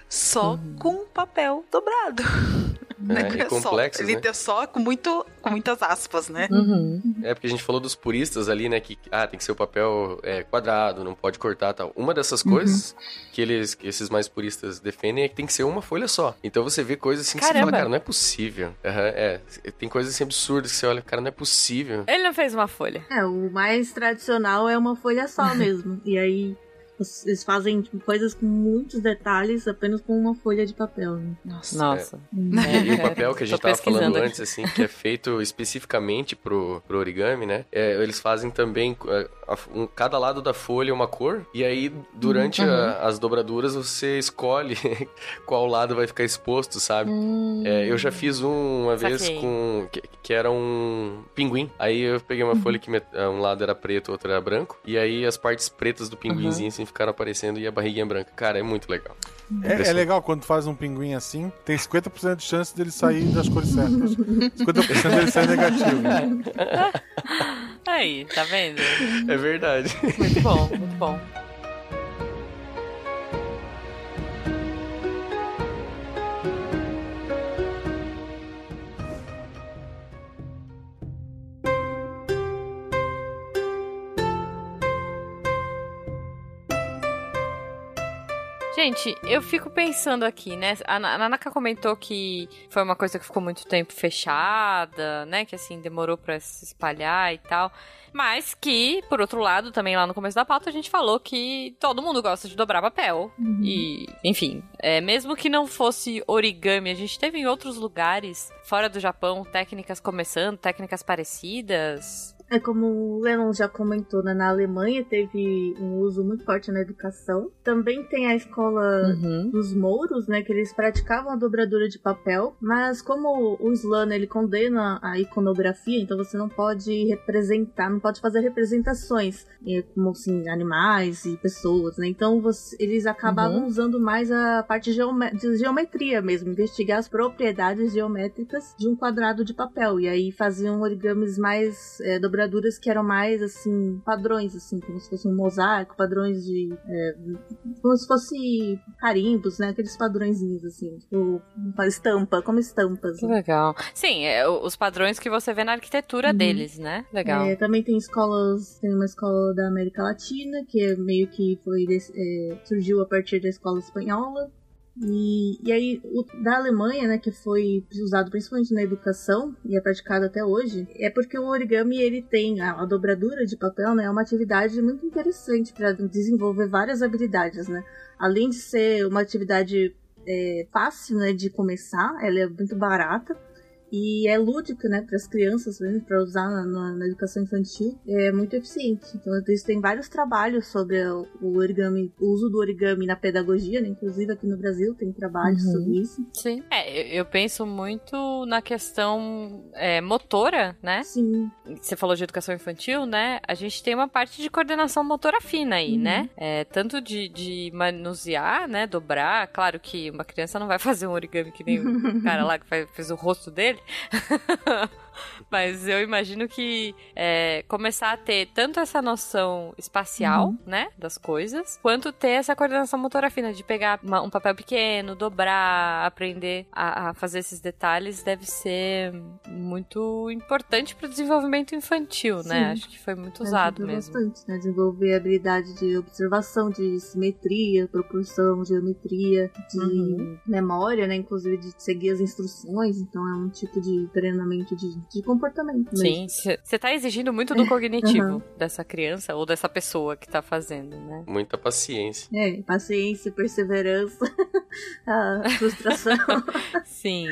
só com papel dobrado. Né? É, e Só. complexas, Ele né? deu só com, muito, com muitas aspas, né? Uhum. É porque a gente falou dos puristas ali, né? Que ah, tem que ser o papel é, quadrado, não pode cortar tal. Uma dessas coisas que eles, que esses mais puristas defendem é que tem que ser uma folha só. Então você vê coisas assim que você Caramba. fala, cara, não é possível. Aham, é, tem coisas assim absurdas que você olha, cara, não é possível. Ele não fez uma folha. É, o mais tradicional é uma folha só mesmo. e aí eles fazem tipo, coisas com muitos detalhes apenas com uma folha de papel. Né? Nossa. Nossa. E, e o papel que a gente tava falando antes, assim, que é feito especificamente pro, pro origami, né? É, eles fazem também é, a- um- cada lado da folha uma cor, e aí durante Uhum. a- as dobraduras você escolhe qual lado vai ficar exposto, sabe? É, eu já fiz um uma vez Saquei. com. Que, que era um pinguim. Aí eu peguei uma folha que met- um lado era preto, outro era branco. E aí as partes pretas do pinguinzinho assim ficaram aparecendo e a barriguinha branca. Cara, é muito legal. É, é legal quando tu faz um pinguim assim, tem 50% de chance dele sair das cores certas. 50% dele sair negativo. Aí, tá vendo? É verdade. Muito bom, muito bom. Gente, eu fico pensando aqui, né? A Na- a Nanaka comentou que foi uma coisa que ficou muito tempo fechada, né? Que assim, demorou pra se espalhar e tal. Mas que, por outro lado, também lá no começo da pauta, a gente falou que todo mundo gosta de dobrar papel. E, enfim, é, mesmo que não fosse origami, a gente teve em outros lugares, fora do Japão, técnicas começando, técnicas parecidas. É como o Lennon já comentou, né? na Alemanha teve um uso muito forte na educação. Também tem a escola Uhum. dos mouros, né, que eles praticavam a dobradura de papel, mas como o Slan ele condena a iconografia, então você não pode representar, não pode fazer representações, eh, como assim, animais e pessoas, né? Então você- eles acabavam usando mais a parte geome- de geometria mesmo, investigar as propriedades geométricas de um quadrado de papel, e aí faziam origamis mais, eh, dobraduras que eram mais, assim, padrões, assim, como se fosse um mosaico, padrões de como se fosse carimbos, né? Aqueles padrõezinhos, assim, tipo, estampa, como estampas. Que né? legal. Sim, é, os padrões que você vê na arquitetura Uhum. deles, né? Legal. É, também tem escolas, tem uma escola da América Latina, que é meio que foi é, surgiu a partir da escola espanhola. E, e aí, o da Alemanha, né, que foi usado principalmente na educação e é praticado até hoje, é porque o origami ele tem a, a dobradura de papel, né, é uma atividade muito interessante para desenvolver várias habilidades, né. Além de ser uma atividade é, fácil, né, de começar, ela é muito barata e é lúdica, né, para as crianças, mesmo para usar na, na, na, educação infantil, é muito eficiente. Então, eles têm vários trabalhos sobre o, o origami, o uso do origami na pedagogia, né? Inclusive aqui no Brasil tem trabalhos uhum. sobre isso. Sim. É, eu penso muito na questão é, motora, né? Sim. Você falou de educação infantil, né? A gente tem uma parte de coordenação motora fina aí, uhum. né? É, tanto de, de manusear, né? Dobrar. Claro que uma criança não vai fazer um origami que nem o cara lá que fez o rosto dele. ha ha ha Mas eu imagino que é, começar a ter tanto essa noção espacial, uhum. né, das coisas, quanto ter essa coordenação motora fina de pegar uma, um papel pequeno, dobrar, aprender a, a, fazer esses detalhes, deve ser muito importante para o desenvolvimento infantil, né? Sim. né? Acho que foi muito usado mesmo. bastante, né? Desenvolver a habilidade de observação, de simetria, proporção, geometria, de uhum. memória, né? Inclusive de seguir as instruções. Então é um tipo de treinamento de, de comportamento. Mesmo. Sim, você tá exigindo muito do cognitivo uhum. dessa criança ou dessa pessoa que tá fazendo, né? Muita paciência. É, paciência, perseverança, frustração. Sim.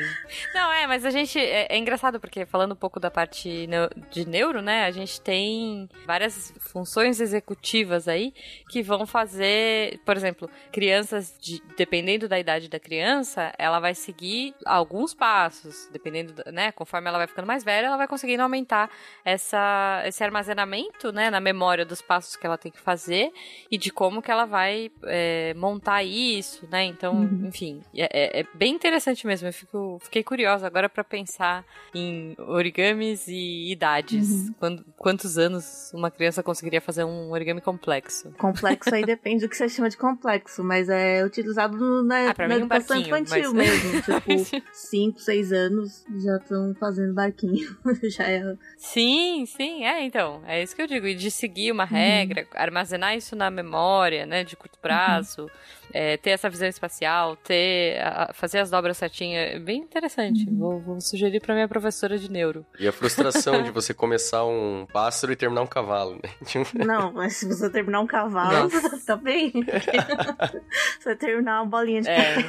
Não, é, mas a gente. É, é, engraçado porque, falando um pouco da parte de neuro, né? A gente tem várias funções executivas aí que vão fazer, por exemplo, crianças, de, dependendo da idade da criança, ela vai seguir alguns passos, dependendo, né? Conforme ela vai ficando mais velha, ela vai conseguindo aumentar essa, esse armazenamento, né, na memória dos passos que ela tem que fazer e de como que ela vai é, montar isso, né? Então, uhum. enfim, é, é, é, bem interessante mesmo. Eu fico, fiquei curiosa agora para pensar em origamis e idades. Uhum. Quando, quantos anos uma criança conseguiria fazer um origami complexo? Complexo aí depende do que você chama de complexo, mas é utilizado na, ah, na educação infantil mas... mesmo. Tipo, 5, 6 anos já estão fazendo barquinho. já é. Sim, sim, é, então. É isso que eu digo. E de seguir uma uhum. regra, uhum. armazenar isso na memória, né, de curto prazo. Uhum é, ter essa visão espacial, ter a, fazer as dobras certinhas, é bem interessante. Uhum. Vou, vou, sugerir para minha professora de neuro. E a frustração de você começar um pássaro e terminar um cavalo, né? Tipo, Não, mas se você terminar um cavalo, tá bem? você terminar uma bolinha de é. é.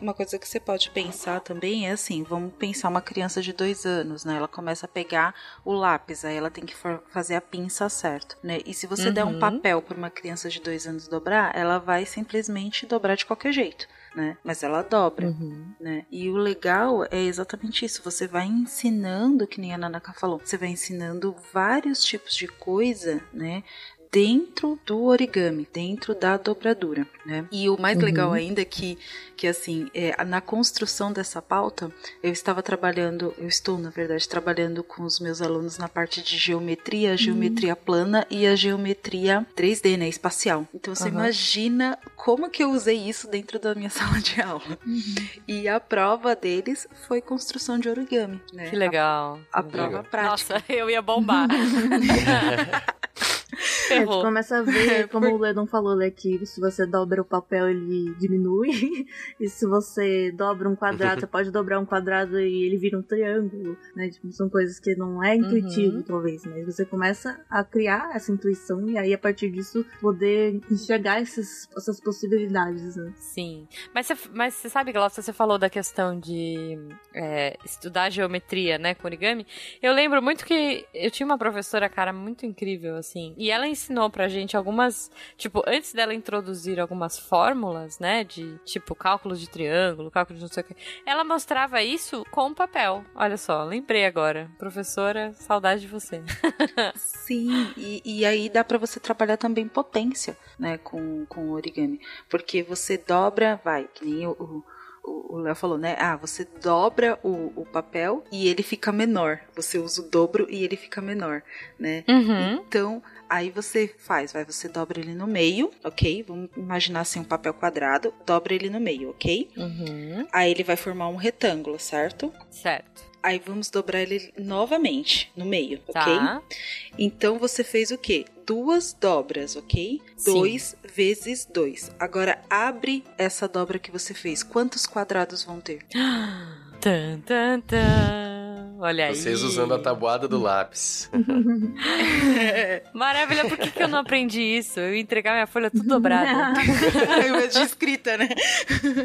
Uma coisa que você pode pensar também é assim, vamos pensar uma criança de dois anos, né? Ela começa a pegar o lápis, aí ela tem que fazer a pinça certo, né? E se você uhum. der um uhum. papel para uma criança de dois anos dobrar, ela vai simplesmente dobrar de qualquer jeito. Né? Mas ela dobra, uhum. né? E o legal é exatamente isso. Você vai ensinando, que nem a Nanaka falou, você vai ensinando vários tipos de coisa, né? Dentro do origami, dentro da dobradura, né? E o mais uhum. legal ainda é que, que assim, é, na construção dessa pauta, eu estava trabalhando, eu estou, na verdade, trabalhando com os meus alunos na parte de geometria, a geometria uhum. plana e a geometria 3D, né, espacial. Então você uhum. imagina como que eu usei isso dentro da minha sala de aula. Uhum. E a prova deles foi construção de origami, né? Que legal. A, a prova legal. prática. Nossa, eu ia bombar. É, você começa a ver, como o Ledon falou, né, que se você dobra o papel, ele diminui. e se você dobra um quadrado, você pode dobrar um quadrado e ele vira um triângulo, né? Tipo, são coisas que não é intuitivo, uhum. talvez, mas você começa a criar essa intuição e aí, a partir disso, poder enxergar esses, essas possibilidades, né? Sim. Mas você, mas você sabe, Glaucia, você falou da questão de é, estudar geometria, né, com origami. Eu lembro muito que eu tinha uma professora, cara, muito incrível, assim, e ela ensinou pra gente algumas, tipo, antes dela introduzir algumas fórmulas, né, de tipo cálculo de triângulo, cálculo de não sei o que, ela mostrava isso com papel. Olha só, lembrei agora. Professora, saudade de você. Sim, e, e aí dá para você trabalhar também potência, né, com, com origami. Porque você dobra, vai, que nem o, o Léo falou, né? Ah, você dobra o, o papel e ele fica menor. Você usa o dobro e ele fica menor, né? Uhum. Então, Aí você faz, vai, você dobra ele no meio, ok? Vamos imaginar assim um papel quadrado, dobra ele no meio, ok? Uhum. Aí ele vai formar um retângulo, certo? Certo. Aí vamos dobrar ele novamente no meio, tá. ok? Então você fez o quê? Duas dobras, ok? Sim. Dois vezes dois. Agora abre essa dobra que você fez. Quantos quadrados vão ter? tan, tan, tan. Olha aí. Vocês usando a tabuada do lápis. Maravilha, por que, que eu não aprendi isso? Eu ia entregar minha folha tudo dobrada. de escrita, né?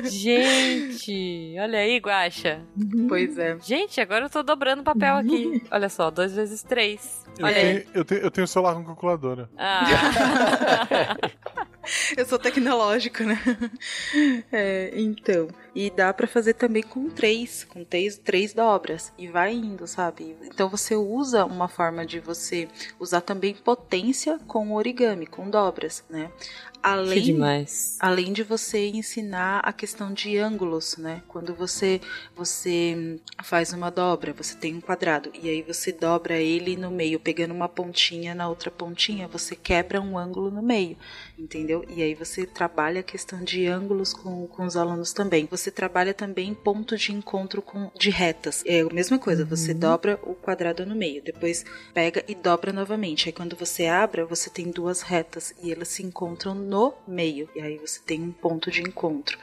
Gente, olha aí, Guaxa. Pois é. Gente, agora eu tô dobrando papel aqui. Olha só, dois vezes três. Eu Olha aí. tenho, eu, tenho, eu tenho celular com calculadora. Ah. Eu sou tecnológico, né? É, então. E dá pra fazer também com três, com três, três dobras. E vai indo, sabe? Então você usa uma forma de você usar também potência com origami, com dobras, né? Além demais. Além de você ensinar a questão de ângulos, né? Quando você você faz uma dobra, você tem um quadrado e aí você dobra ele no meio, pegando uma pontinha na outra pontinha, você quebra um ângulo no meio, entendeu? E aí você trabalha a questão de ângulos com, com os alunos também. Você trabalha também ponto de encontro com de retas. É a mesma coisa, você dobra o quadrado no meio, depois pega e dobra novamente. Aí quando você abre, você tem duas retas e elas se encontram no meio. E aí você tem um ponto de encontro.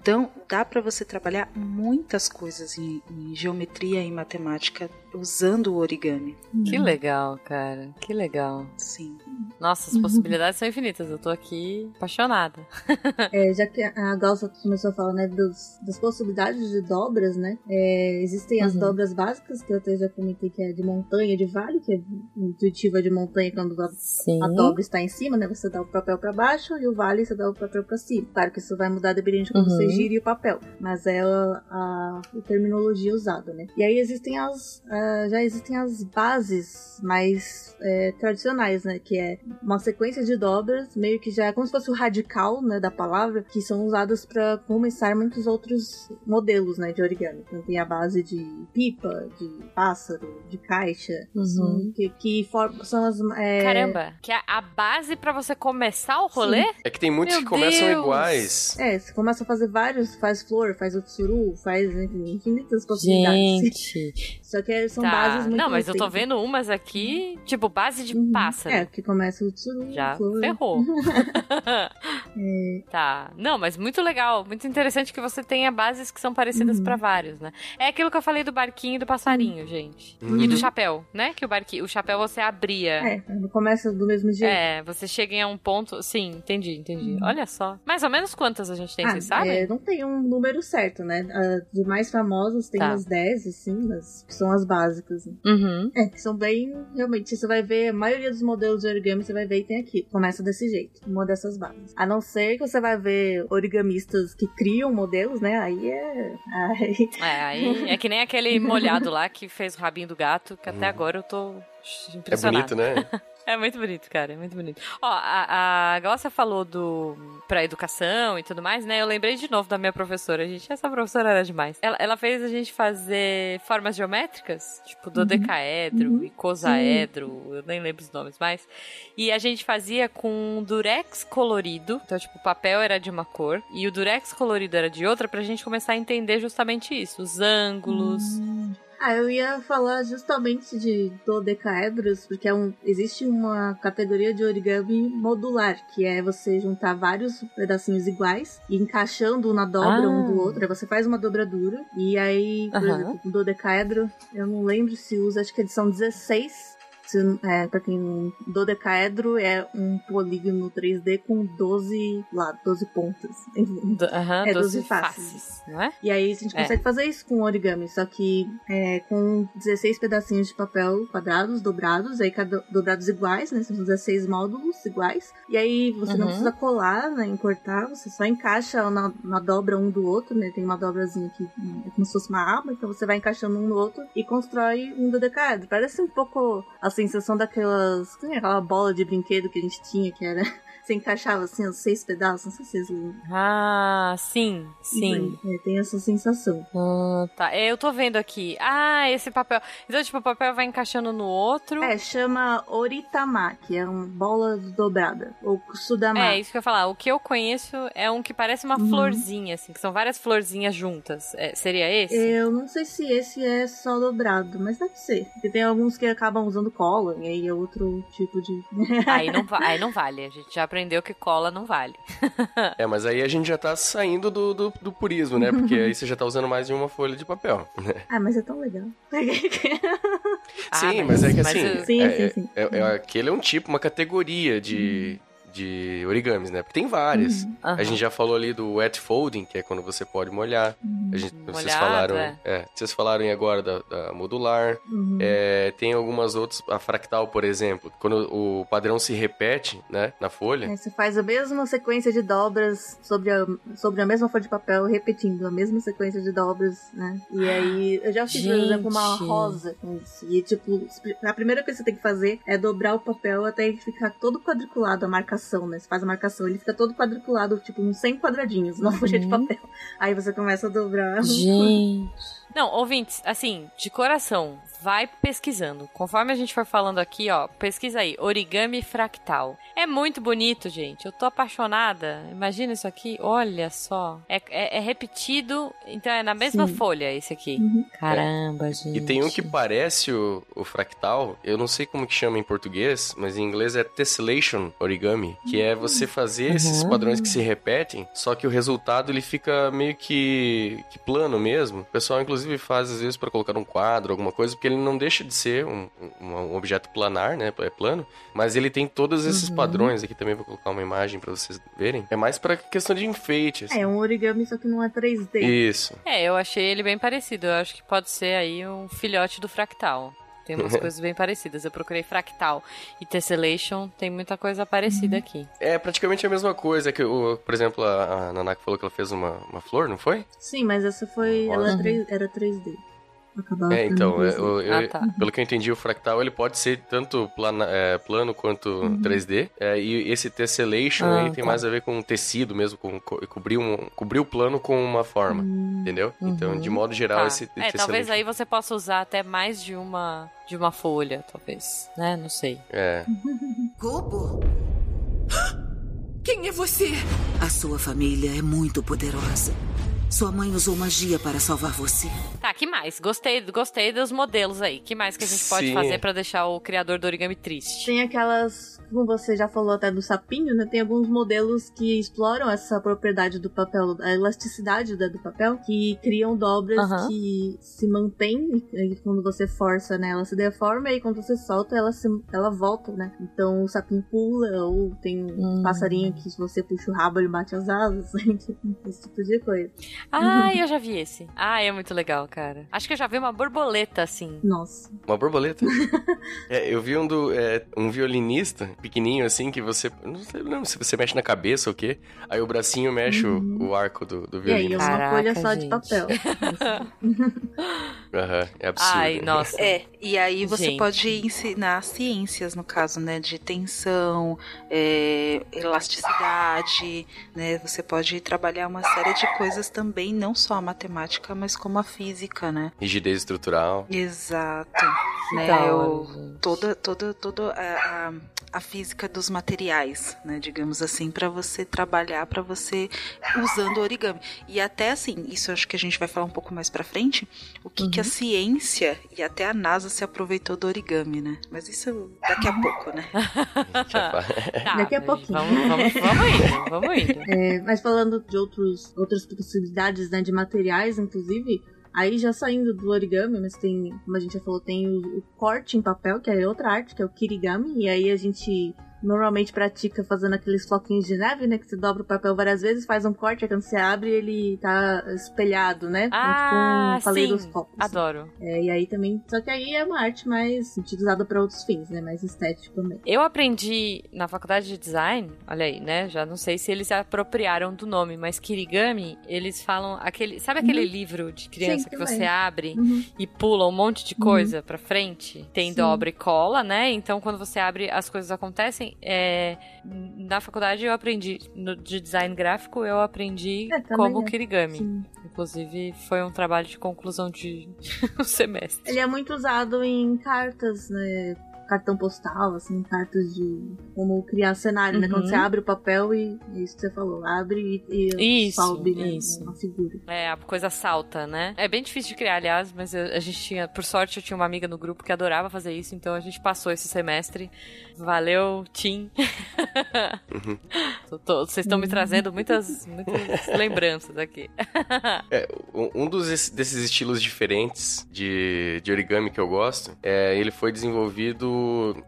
Então, dá para você trabalhar muitas coisas em, em geometria e matemática usando o origami. Que legal, cara. Que legal. Sim. Nossa, as possibilidades são infinitas. Eu tô aqui apaixonada. É, já que a Galsa começou a falar, né, dos, das possibilidades de dobras, né? é, existem as Uhum. dobras básicas, que eu até já comentei que é de montanha, de vale, que é intuitiva de montanha quando a, a dobra está em cima, né? Você dá o papel para baixo e o vale você dá o papel para cima. Claro que isso vai mudar dependendo de como Uhum. você gira o papel, mas é a, a- a terminologia usada, né? E aí existem as ah, já existem as bases mais é, tradicionais, né? Que é uma sequência de dobras, meio que já é como se fosse o radical, né, da palavra, que são usadas para começar muitos outros modelos, né, de origami. Então tem a base de pipa, de pássaro, de caixa, Uhum. assim, que, que for- são as é, Caramba, que é a base pra você começar o rolê? É que tem muitos Meu que começam Deus! iguais. É, você começa a fazer vários, faz flor, faz o tsuru, faz enfim, infinitas possibilidades. Gente. Só que são Tá. bases muito Não, mas eu tô vendo umas aqui, tipo, base de Uhum. pássaro. É, que começa o tsuru, Já flor. ferrou. É, Tá. Não, mas muito legal. Muito interessante que você tenha bases que são parecidas Uhum. pra vários, né? É aquilo que eu falei do barquinho e do passarinho, gente. Uhum. E do chapéu, né? Que o barquinho, o chapéu você abria. é, começa do mesmo jeito. É, você chega em um ponto. Sim, entendi, entendi. Olha só. Mais ou menos quantas a gente tem, Ah, vocês sabem? é, não tem um número certo, né? De mais famosas tem Tá. umas 10, assim, mas que são as básicas. né? Uhum. É, que são bem. Realmente, você vai ver, a maioria dos modelos de origami você vai ver e tem aqui. Começa desse jeito, uma dessas bases. A não ser que você vai ver origamistas que criam modelos, né? Aí é. Aí, É, aí é que nem aquele molhado lá que fez o rabinho do gato, que até agora eu tô É bonito, né? É muito bonito, cara, é muito bonito. Ó, a, a Glaucia falou do pra educação e tudo mais, né? Eu lembrei de novo da minha professora, gente. Essa professora era demais. Ela, ela fez a gente fazer formas geométricas, tipo dodecaedro Uhum. e cosaedro, eu nem lembro os nomes mais. E a gente fazia com durex colorido, então, tipo, o papel era de uma cor e o durex colorido era de outra, pra gente começar a entender justamente isso, os ângulos. Ah, eu ia falar justamente de dodecaedros, porque é um, existe uma categoria de origami modular, que é você juntar vários pedacinhos iguais e encaixando um na dobra Ah. um do outro. Aí você faz uma dobradura, e aí, por Aham. exemplo, o dodecaedro, eu não lembro se usa, acho que eles são 16. É, pra quem. Dodecaedro é um polígono 3D com 12 lá, 12 pontas. Do- Aham, É, 12 12 faces. faces, não é? E aí a gente É. consegue fazer isso com origami, só que é, com 16 pedacinhos de papel quadrados, dobrados, aí cada, dobrados iguais, né? São 16 módulos iguais. E aí você Uhum. não precisa colar, né? Encortar, você só encaixa na, na dobra um do outro, né? Tem uma dobrazinha aqui, é como se fosse uma aba, então você vai encaixando um no outro e constrói um dodecaedro. Parece um pouco a sensação daquelas. que nem Aquela bola de brinquedo que a gente tinha, que era. Você encaixava assim os seis pedaços, não sei se vocês lembram. Ah, sim, sim. É, tem essa sensação. Ah, tá. É, Eu tô vendo aqui. Ah, esse papel. Então, tipo, o papel vai encaixando no outro. É, chama Oritama, que é uma bola dobrada. Ou Sudama. É, isso que eu ia falar. O que eu conheço é um que parece uma Uhum. florzinha, assim, que são várias florzinhas juntas. É, seria esse? Eu não sei se esse é só dobrado, mas deve ser. Porque tem alguns que acabam usando cola, e aí é outro tipo de. Aí, não, aí não vale. A gente já aprendeu aprendeu que cola não vale. É, mas aí a gente já tá saindo do, do, do purismo, né? Porque aí você já tá usando mais de uma folha de papel. né? Ah, mas é tão legal. Ah, sim, mas, é que assim. Sim, é, sim, sim. é- é- aquele é um tipo, uma categoria de. De origamis, né? Porque tem várias. Aham. A gente já falou ali do wet folding, que é quando você pode molhar. A gente, vocês Molhado, falaram. é. É, vocês falaram agora da, da modular. Uhum. É, tem algumas outras, a fractal, por exemplo, quando o padrão se repete, né, na folha. Aí você faz a mesma sequência de dobras sobre a, sobre a mesma folha de papel, repetindo a mesma sequência de dobras, né? E aí, eu já fiz, por exemplo, uma Gente. rosa com isso. E, tipo, a primeira coisa que você tem que fazer é dobrar o papel até ele ficar todo quadriculado, a marcação, né? Você faz a marcação, ele fica todo quadriculado, tipo, uns 100 quadradinhos na folha de Uhum. papel. Aí você começa a dobrar. Gente. Não, ouvintes, assim, de coração, vai pesquisando. Conforme a gente for falando aqui, ó, pesquisa aí, origami fractal. É muito bonito, gente. Eu tô apaixonada. Imagina isso aqui, olha só. É, é- é repetido, então é na mesma Sim. folha esse aqui. Uhum. Caramba, gente. E tem um que parece o, o fractal, eu não sei como que chama em português, mas em inglês é tessellation origami, que é você fazer esses Uhum. padrões que se repetem, só que o resultado ele fica meio que, que plano mesmo. O pessoal inclusive faz às vezes para colocar um quadro, alguma coisa, porque ele não deixa de ser um, um- um objeto planar, né, é plano, mas ele tem todos esses Uhum. padrões aqui também vou colocar uma imagem para vocês verem. É mais para questão de enfeite, assim. É um origami, só que não é 3D. Isso. É, eu achei ele bem parecido. Eu acho que pode ser aí um filhote do fractal. Tem umas coisas bem parecidas. Eu procurei fractal e tessellation, tem muita coisa parecida aqui. É praticamente a mesma coisa que, o, por exemplo, a, a Nanaka falou que ela fez uma, uma flor, não foi? Sim, mas essa foi. Ela Uhum. 3, era 3D. Acabava É, então, 3D. é, eu- eu- Ah, tá. pelo que eu entendi, o fractal ele pode ser tanto plana- é, plano quanto 3D. É, e esse tessellation Ah, aí tem tá. mais a ver com tecido mesmo, com co- cobrir, um, cobrir o plano com uma forma, entendeu? Então, de modo geral, Tá. esse É, tessellation... talvez aí você possa usar até mais de uma de uma folha, talvez, né? Não sei. É, Kobo? Quem é você? A sua família é muito poderosa. Sua mãe usou magia para salvar você. Tá, que mais? Gostei, gostei dos modelos aí. Que mais que a gente pode Sim. fazer pra deixar o criador do origami triste? Tem aquelas, como você já falou até do sapinho, né? Tem alguns modelos que exploram essa propriedade do papel, a elasticidade da- do papel, que criam dobras que se mantêm e quando você força, né? Ela se deforma e aí quando você solta, ela, se, ela volta, né? Então o sapinho pula, ou tem um Hum. passarinho que se você puxa o rabo ele bate as asas, esse tipo de coisa. Ah, eu já vi esse. Ah, é muito legal, cara. Acho que eu já vi uma borboleta assim. Nossa. uma borboleta. É, eu vi um, do, é, um violinista pequenininho assim, que você... Não sei não, se você mexe na cabeça ou o quê. Aí o bracinho mexe o- o, arco do, do E aí, violino. é uma folha só de gente. papel. Aham, é absurdo. Ai, nossa. É, e aí você Gente. pode ensinar ciências, no caso, né, de tensão, é, elasticidade, né, você pode trabalhar uma série de coisas também, não só a matemática, mas como a física, né. Rigidez estrutural. Exato, né, hora, o- toda, toda, toda a, a, a física dos materiais, né, digamos assim, para você trabalhar, para você usando o origami. E até assim, isso eu acho que a gente vai falar um pouco mais pra frente, o que, que a ciência e até a NASA se aproveitou do origami, né? Mas isso daqui a pouco, né? Tá, Daqui a pouquinho. Vamos, vamos, vamos indo, vamos indo. É, mas falando de outros, outras possibilidades, né, de materiais, inclusive, aí já saindo do origami, mas tem, como a gente já falou, tem o, o corte em papel, que é outra arte, que é o kirigami, e aí a gente normalmente pratica fazendo aqueles floquinhos de neve, né, que você dobra o papel várias vezes, faz um corte, aí quando você abre ele tá espelhado, né, Ah, com um caleidoscópio. sim. Adoro. É, e aí também, só que aí é uma arte mais utilizada para outros fins, né, mais estético também. Eu aprendi na faculdade de design, olha aí, né? Já não sei se eles se apropriaram do nome, mas Kirigami, eles falam aquele. Sabe aquele livro de criança Sim, que também. você abre Uhum. e pula um monte de coisa pra frente? Tem Sim. dobra e cola, né? Então quando você abre, as coisas acontecem. É, na faculdade eu aprendi, no- de design gráfico, eu aprendi É, como é. Kirigami. Sim. Inclusive, foi um trabalho de conclusão de um semestre. Ele é muito usado em cartas, né? Cartão postal, assim, cartas de como criar cenário, né? Quando Uhum. você abre o papel e é isso que você falou, abre e, e Isso, sobe, né? isso. Uma figura. É, a coisa salta, né? É bem difícil de criar, aliás, mas eu- a gente tinha, por sorte, eu tinha uma amiga no grupo que adorava fazer isso, então a gente passou esse semestre. Valeu, Tim. Tô- Vocês estão me trazendo muitas, muitas lembranças aqui. É, um dos es- desses estilos diferentes de, de origami que eu gosto, é, ele foi desenvolvido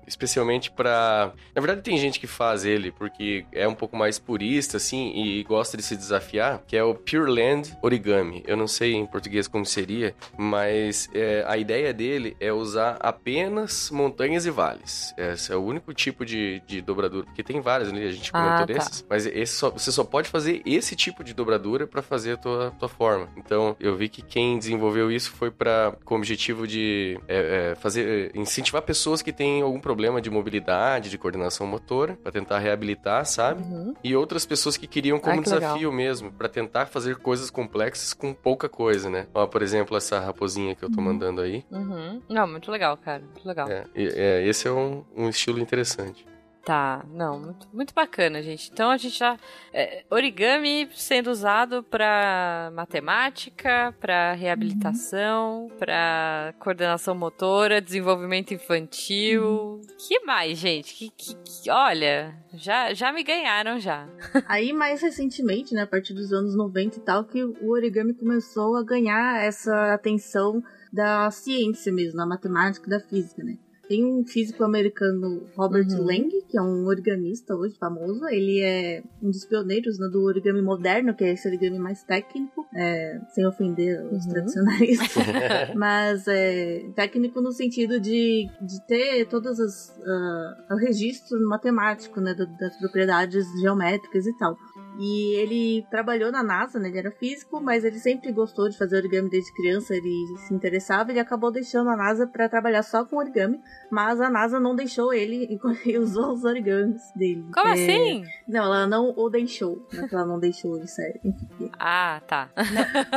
especialmente pra. Na verdade, tem gente que faz ele porque é um pouco mais purista, assim, e gosta de se desafiar, que é o Pure Land Origami. Eu não sei em português como seria, mas é, a ideia dele é usar apenas montanhas e vales. Esse é o único tipo de, de dobradura, porque tem vários ali, a gente Ah, comentou tá. desses, mas esse só- você só pode fazer esse tipo de dobradura pra fazer a tua, tua forma. Então, eu vi que quem desenvolveu isso foi para com o objetivo de é, é, fazer é, incentivar pessoas que têm algum problema de mobilidade, de coordenação motora, pra tentar reabilitar, sabe? Uhum. E outras pessoas que queriam como Ai, que legal. desafio mesmo, pra tentar fazer coisas complexas com pouca coisa, né? Ó, por exemplo, essa raposinha que eu tô mandando aí. Uhum. Não, muito legal, cara. Muito legal. É, é, esse é um, um estilo interessante. Tá, não, muito, muito bacana, gente. Então a gente já. é, origami sendo usado pra matemática, pra reabilitação, pra coordenação motora, desenvolvimento infantil. Que mais, gente? Que, que- que- olha, já, já me ganharam já. Aí, mais recentemente, né, a partir dos anos 90 e tal, que o origami começou a ganhar essa atenção da ciência mesmo, da matemática e da física, né? Tem um físico americano, Robert Uhum. Lang, que é um origamista hoje famoso. Ele é um dos pioneiros né, do origami moderno, que é esse origami mais técnico, é, sem ofender os Uhum. tradicionalistas. Mas é técnico no sentido de, de ter todas as ah, o registro matemático, né, das propriedades geométricas e tal. E ele trabalhou na NASA, né? Ele era físico, mas ele sempre gostou de fazer origami desde criança, ele se interessava, ele acabou deixando a NASA para trabalhar só com origami, mas a NASA não deixou ele e usou os origamis dele. Como É, assim? Não, ela não o deixou, né, ela não deixou ele sério. Enfim, Ah, tá.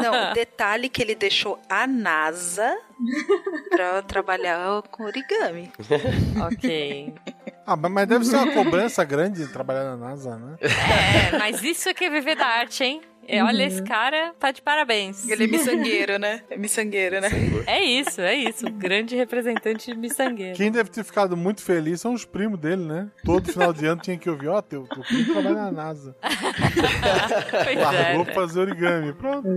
Não, o detalhe que ele deixou a NASA pra trabalhar com origami. ok. Ah, mas- deve ser uma cobrança grande trabalhar na NASA, né? É, mas isso é que é viver da arte, hein? É, olha, esse cara tá de parabéns. Ele é miçangueiro, né? É miçangueiro, né? É isso, é isso. Grande representante de miçangueiro. Quem deve ter ficado muito feliz são os primos dele, né? Todo final de ano tinha que ouvir, ó, teu, teu primo trabalha na NASA. Pois é, Largou né? pra fazer origami. Pronto.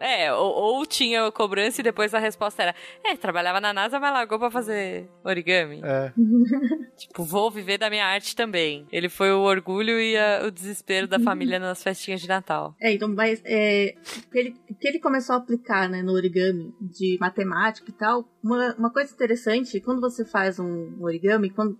É, ou, ou tinha a cobrança e depois a resposta era: É, trabalhava na NASA, mas largou pra fazer origami. É. Tipo, vou viver da minha arte também. Ele foi o orgulho e a- o desespero da família nas festinhas de Natal. É, então, mas é, que ele, que ele começou a aplicar né, no origami de matemática e tal, uma, uma coisa interessante, quando você faz um origami, quando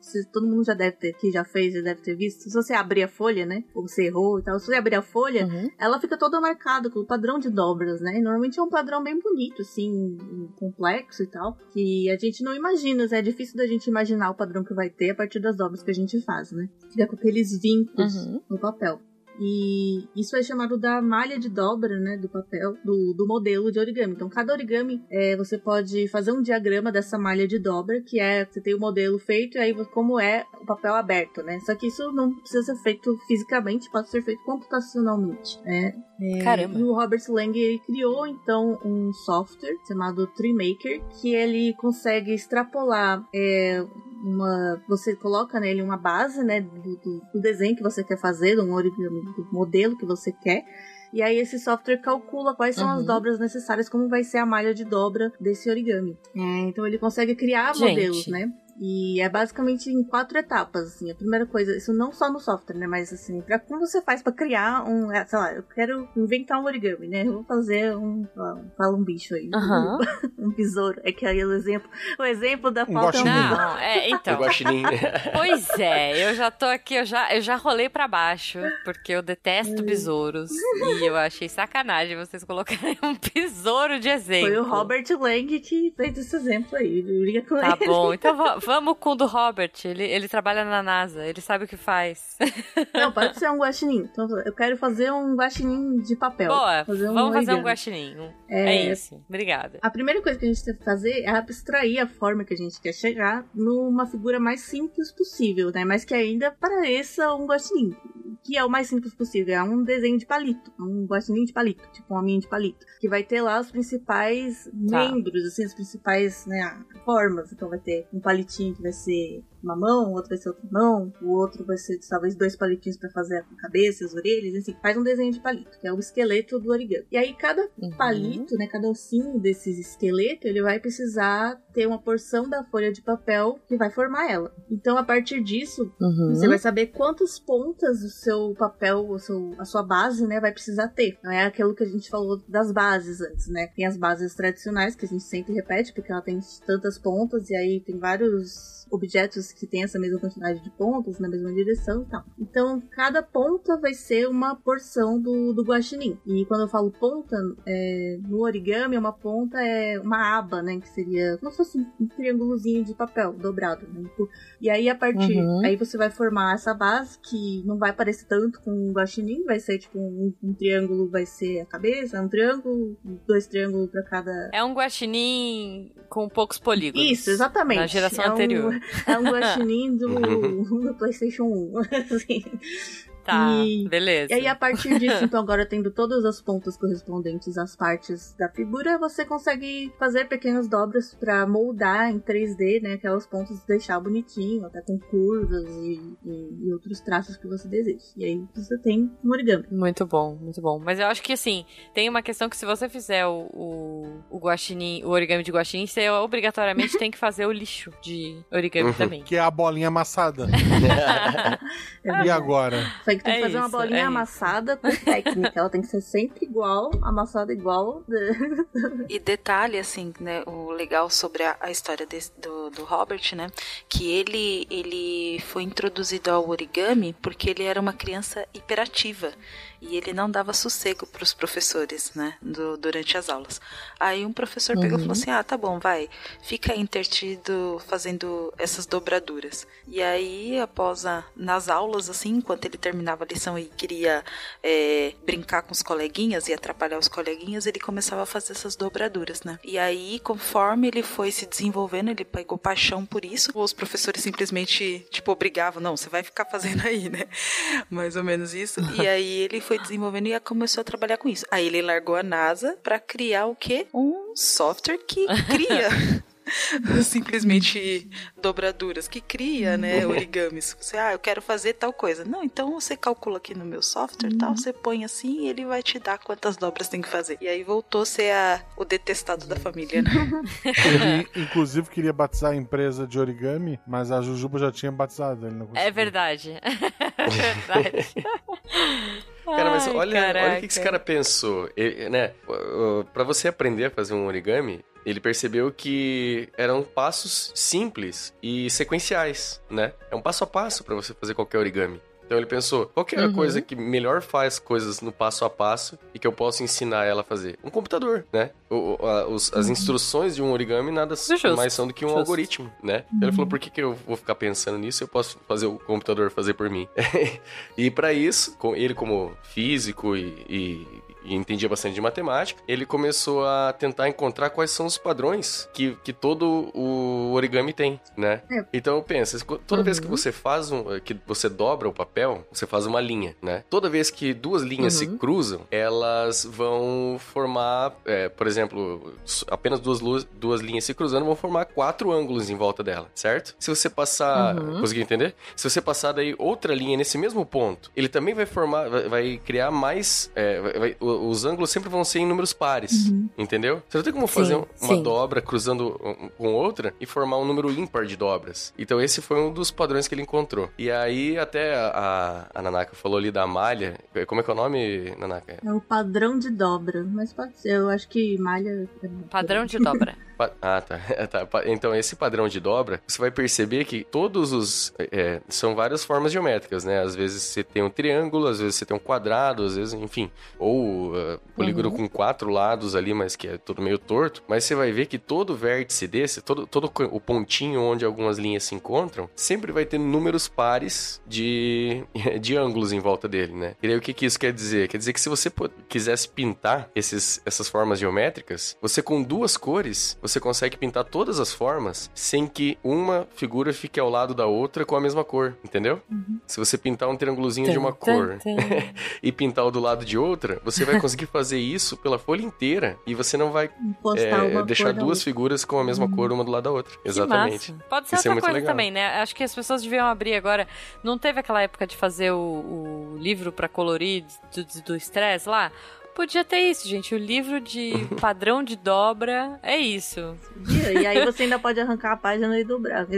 se, todo mundo já deve ter, que já fez, já deve ter visto, se você abrir a folha, né, ou você errou e tal, se você abrir a folha, Uhum. ela fica toda marcada com o padrão de dobras, né, e normalmente é um padrão bem bonito, assim, complexo e tal, que a gente não imagina, né, é difícil da gente imaginar o padrão que vai ter a partir das dobras que a gente faz, né, fica com aqueles vincos Uhum. no papel. E isso é chamado da malha de dobra, né, do papel, do, do modelo de origami. Então, cada origami, é, você pode fazer um diagrama dessa malha de dobra, que é, você tem o modelo feito, e aí como é o papel aberto, né? Só que isso não precisa ser feito fisicamente, pode ser feito computacionalmente, né? É, Caramba. E o Robert Lang ele criou então um software chamado Treemaker que ele consegue extrapolar é, uma você coloca nele uma base né do, do- desenho que você quer fazer do origami do modelo que você quer e aí esse software calcula quais são as Uhum. dobras necessárias como vai ser a malha de dobra desse origami É, então ele consegue criar Gente. modelos né e é basicamente em quatro etapas, assim. A primeira coisa, isso não só no software, né? Mas assim, pra, como você faz pra criar um, é, sei lá, eu quero inventar um origami, né? Eu vou fazer um, fala um bicho aí, Aham. um besouro. É que aí o exemplo, o exemplo da Um pauta é um. Não, é, então. Pois é, eu já tô aqui, eu já, eu já rolei pra baixo, porque eu detesto besouros. E eu achei sacanagem vocês colocarem um besouro de exemplo. Foi o Robert Lang que fez esse exemplo aí. Liga com Tá ele. bom, então va- vamos com o do Robert. Ele, ele trabalha na NASA, ele sabe o que faz. Não, pode ser um guaxinim. Então, eu quero fazer um guaxinim de papel. Boa, fazer um vamos fazer um origami. guaxinim. É... É, isso. Obrigada. A primeira coisa que a gente tem que fazer é abstrair a forma que a gente quer chegar numa figura mais simples possível, né? Mas que ainda pareça um guaxinim. Que é o mais simples possível. É um desenho de palito. Um guaxinim de palito. Tipo um hominho de palito. Que vai ter lá os principais Tá. membros, assim, as principais né, formas. Então vai ter um palitinho que vai ser uma mão, o outro vai ser outra mão, o outro vai ser talvez dois palitinhos pra fazer a cabeça, as orelhas, assim, faz um desenho de palito, que é o esqueleto do origami. E aí cada Uhum. palito, né, cada ossinho desses esqueletos, ele vai precisar ter uma porção da folha de papel que vai formar ela. Então a partir disso, Uhum. você vai saber quantas pontas o seu papel, o seu, a sua base, né, vai precisar ter. Não é aquilo que a gente falou das bases antes, né? Tem as bases tradicionais que a gente sempre repete, porque ela tem tantas pontas e aí tem vários objetos que têm essa mesma quantidade de pontas na mesma direção e tal. Então, cada ponta vai ser uma porção do, do guaxinim. E quando eu falo ponta, é, no origami, uma ponta é uma aba, né? Que seria como se fosse um triângulozinho de papel dobrado, né? Então, E aí, a partir... Uhum. Aí você vai formar essa base, que não vai parecer tanto com um guaxinim, vai ser tipo um, um triângulo vai ser a cabeça, um triângulo, dois triângulos pra cada... É um guaxinim com poucos polígonos. Isso, exatamente. Na geração É um- anterior. É um guaxinim do, do PlayStation 1. assim. Tá, E- beleza. E aí, a partir disso, então, agora tendo todas as pontas correspondentes às partes da figura, você consegue fazer pequenas dobras pra moldar em 3D, né? Aquelas pontas deixar bonitinho, até com curvas e, e- e outros traços que você deseja. E aí você tem um origami. Muito bom, muito bom. Mas eu acho que assim, tem uma questão que se você fizer o, o, o guaxinim, o origami de guaxinim, você obrigatoriamente tem que fazer o lixo de origami Uhum. também. Que é a bolinha amassada. e agora? Tem que É fazer uma isso, bolinha é isso. amassada com técnica. Ela tem que ser sempre igual, amassada igual. E detalhe, assim, né, o legal sobre a, a história desse- do, do Robert, né, que ele, ele foi introduzido ao origami porque ele era uma criança hiperativa e ele não dava sossego para os professores, né, do- durante as aulas. Aí um professor pegou e falou assim, ah, tá bom, vai, fica intertido fazendo essas dobraduras. E aí, após a, nas aulas, assim, enquanto ele terminava a lição e queria é, brincar com os coleguinhas e atrapalhar os coleguinhas, ele começava a fazer essas dobraduras, né? E aí, conforme ele foi se desenvolvendo, ele pegou paixão por isso. Os professores simplesmente, tipo, obrigavam, não, você vai ficar fazendo aí, né? Mais ou menos isso. E aí ele foi desenvolvendo e começou a trabalhar com isso. Aí ele largou a NASA pra criar o quê? Um software que cria simplesmente dobraduras que cria, né, origamis. Você, ah, eu quero fazer tal coisa. Não, então você calcula aqui no meu software, tal, você põe assim e ele vai te dar quantas dobras tem que fazer. E aí voltou a ser a, o detestado da família, né? Ele, inclusive, queria batizar a empresa de origami, mas a Jujuba já tinha batizado. Ele não É verdade. É verdade. Cara, mas Ai, olha, olha o que esse cara pensou. Ele, né, pra você aprender a fazer um origami, ele percebeu que eram passos simples e sequenciais, né? É um passo a passo pra você fazer qualquer origami. Então ele pensou, qual é a Uhum. coisa que melhor faz coisas no passo a passo e que eu posso ensinar ela a fazer? Um computador, né? O- a- os- as instruções de um origami nada Justo, mais são do que um justo. algoritmo, né? Ele falou, por que, que eu vou ficar pensando nisso? Eu posso fazer o computador fazer por mim. e pra isso, com ele como físico e, e- e entendia bastante de matemática, ele começou a tentar encontrar quais são os padrões que, que todo o origami tem, né? É. Então pensa, toda vez que Uhum. você faz um, que você dobra o papel, você faz uma linha, né? Toda vez que duas linhas se Uhum. cruzam, elas vão formar, é, por exemplo, apenas duas, duas linhas se cruzando vão formar quatro ângulos em volta dela, certo? Se você passar, Uhum. conseguiu entender? Se você passar daí outra linha nesse mesmo ponto, ele também vai formar, vai, vai criar mais, é, vai- vai- os ângulos sempre vão ser em números pares, entendeu? Você não tem como fazer Sim, uma sim. dobra cruzando com outra e formar um número ímpar de dobras. Então esse foi um dos padrões que ele encontrou. E aí até a, a Nanaka falou ali da malha. Como é que é o nome, Nanaka? É o padrão de dobra. Mas pode ser, eu acho que malha. é Padrão de dobra. Ah, tá. Tá, pa- Então, esse padrão de dobra, você vai perceber que todos os. é, são várias formas geométricas, né? Às vezes você tem um triângulo, às vezes você tem um quadrado, às vezes, enfim. Ou uh, polígono com quatro lados ali, mas que é tudo meio torto. Mas você vai ver que todo vértice desse, todo, todo o pontinho onde algumas linhas se encontram, sempre vai ter números pares de, de ângulos em volta dele, né? E aí o que, que isso quer dizer? Quer dizer que se você quisesse pintar esses, essas formas geométricas, você com duas cores, você consegue pintar todas as formas sem que uma figura fique ao lado da outra com a mesma cor, entendeu? Se você pintar um triângulozinho de uma cor e pintar o do lado de outra, você vai conseguir fazer isso pela folha inteira e você não vai é, deixar duas outra. figuras com a mesma cor uma do lado da outra. Exatamente. Que massa. Pode ser Isso é outra muito coisa legal. também, né? Acho que as pessoas deviam abrir agora. Não teve aquela época de fazer o, o livro pra colorir do do estresse lá? Podia ter isso, gente. O livro de padrão de dobra é isso. E aí você ainda pode arrancar a página e dobrar.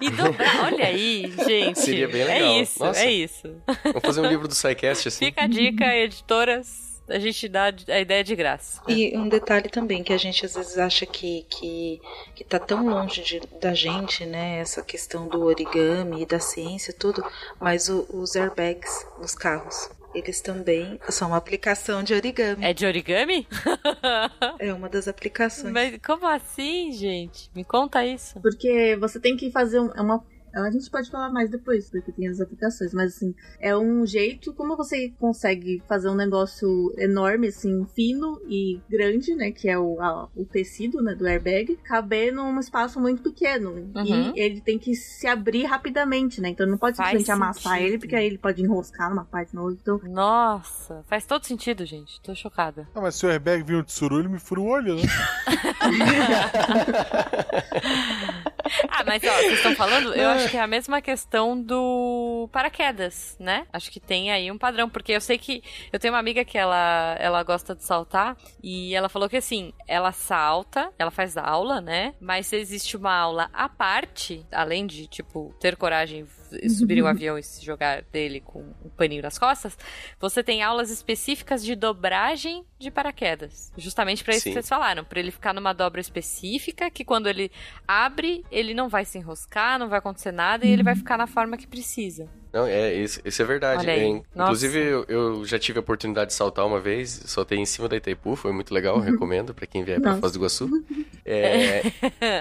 E dobrar. Olha aí, gente. Seria bem legal. É isso, Nossa. é isso. Vamos fazer um livro do SciCast assim. Fica a dica, editoras. A gente dá a ideia de graça. E um detalhe também que a gente às vezes acha que, que, que tá tão longe de- da gente, né? Essa questão do origami e da ciência, tudo, mas o- os airbags nos carros, eles também são uma aplicação de origami. É de origami? É uma das aplicações. Mas como assim, gente? Me conta isso. Porque você tem que fazer um- é uma. A gente pode falar mais depois, porque tem as aplicações, mas assim, é um jeito como você consegue fazer um negócio enorme, assim, fino e grande, né? Que é o, a- o tecido né, do airbag, caber num espaço muito pequeno. Uhum. E ele tem que se abrir rapidamente, né? Então não pode Faz simplesmente amassar sentido. ele, porque aí ele pode enroscar numa parte na outra. Então, Nossa, faz todo sentido, gente. Tô chocada. Ah, mas se o airbag vir um tsuru, ele me fura o olho, né? Ah, mas ó, vocês estão falando, eu acho que é a mesma questão do paraquedas, né? Acho que tem aí um padrão, porque eu sei que eu tenho uma amiga que ela, ela gosta de saltar e ela falou que assim, ela salta, ela faz aula, né? Mas existe uma aula à parte, além de, tipo, ter coragem e subir um avião e se jogar dele com um paninho nas costas, você tem aulas específicas de dobragem de paraquedas. Justamente pra isso Sim. que vocês falaram, pra ele ficar numa dobra específica, que quando ele abre, ele não vai se enroscar, não vai acontecer nada e ele vai ficar na forma que precisa. Não, é, isso, isso é verdade. É, inclusive, eu, eu já tive a oportunidade de saltar uma vez, saltei em cima da Itaipu, foi muito legal, recomendo pra quem vier pra Nossa. Foz do Iguaçu. É,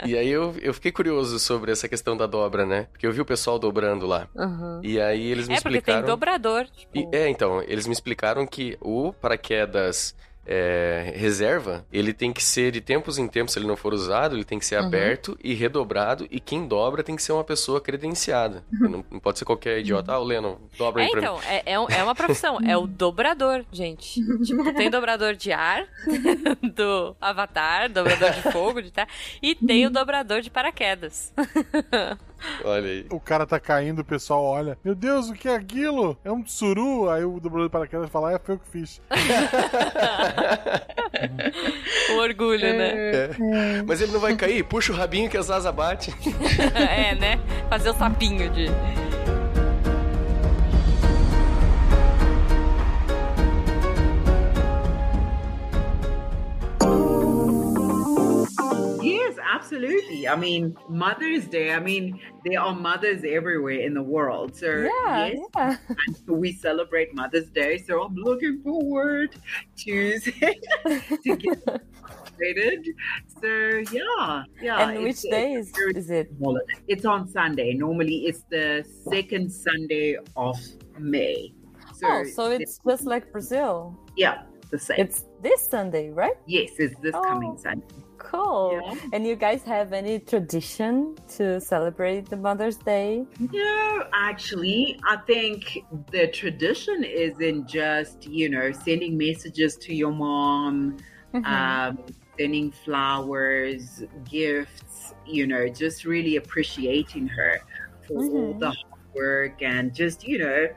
e aí eu, eu fiquei curioso sobre essa questão da dobra, né? Porque eu vi o pessoal dobrando lá. Uhum. E aí eles me É porque explicaram. tem dobrador. Tipo, E- é, então, eles me explicaram que o paraquedas é, reserva, ele tem que ser de tempos em tempos, se ele não for usado, ele tem que ser Uhum. aberto e redobrado, e quem dobra tem que ser uma pessoa credenciada. não, não pode ser qualquer idiota. Ah, o Leno, dobra É, aí pra mim. então, é, é, é uma profissão, é o dobrador, gente. Tipo, tem dobrador de ar, do Avatar, dobrador de fogo, de terra, e tem o dobrador de paraquedas. Olha aí. O cara tá caindo, o pessoal olha. Meu Deus, o que é aquilo? É um tsuru? Aí o dobrador de paraquedas fala, ah, foi eu que fiz. O orgulho, né? Mas ele não vai cair? Puxa o rabinho que as asas batem. É, né? Fazer o sapinho de. Yes, absolutely. I mean, Mother's Day, I mean, there are mothers everywhere in the world. So, Yeah, yes, yeah. we celebrate Mother's Day. So, I'm looking forward to, to get celebrated. So, yeah, yeah. And which it's- day is, is it? holiday. It's on Sunday. Normally, it's the second Sunday of May. So, Oh, so it's just like Brazil. yeah, the same. It's this Sunday, right? yes, it's this coming Oh. Sunday. Cool. Yeah. And you guys have any tradition to celebrate the Mother's Day? No, actually, I think the tradition isn't just, you know, sending messages to your mom, Mm-hmm. um, sending flowers, gifts, you know, just really appreciating her for all Mhm. the hard work and just, you know,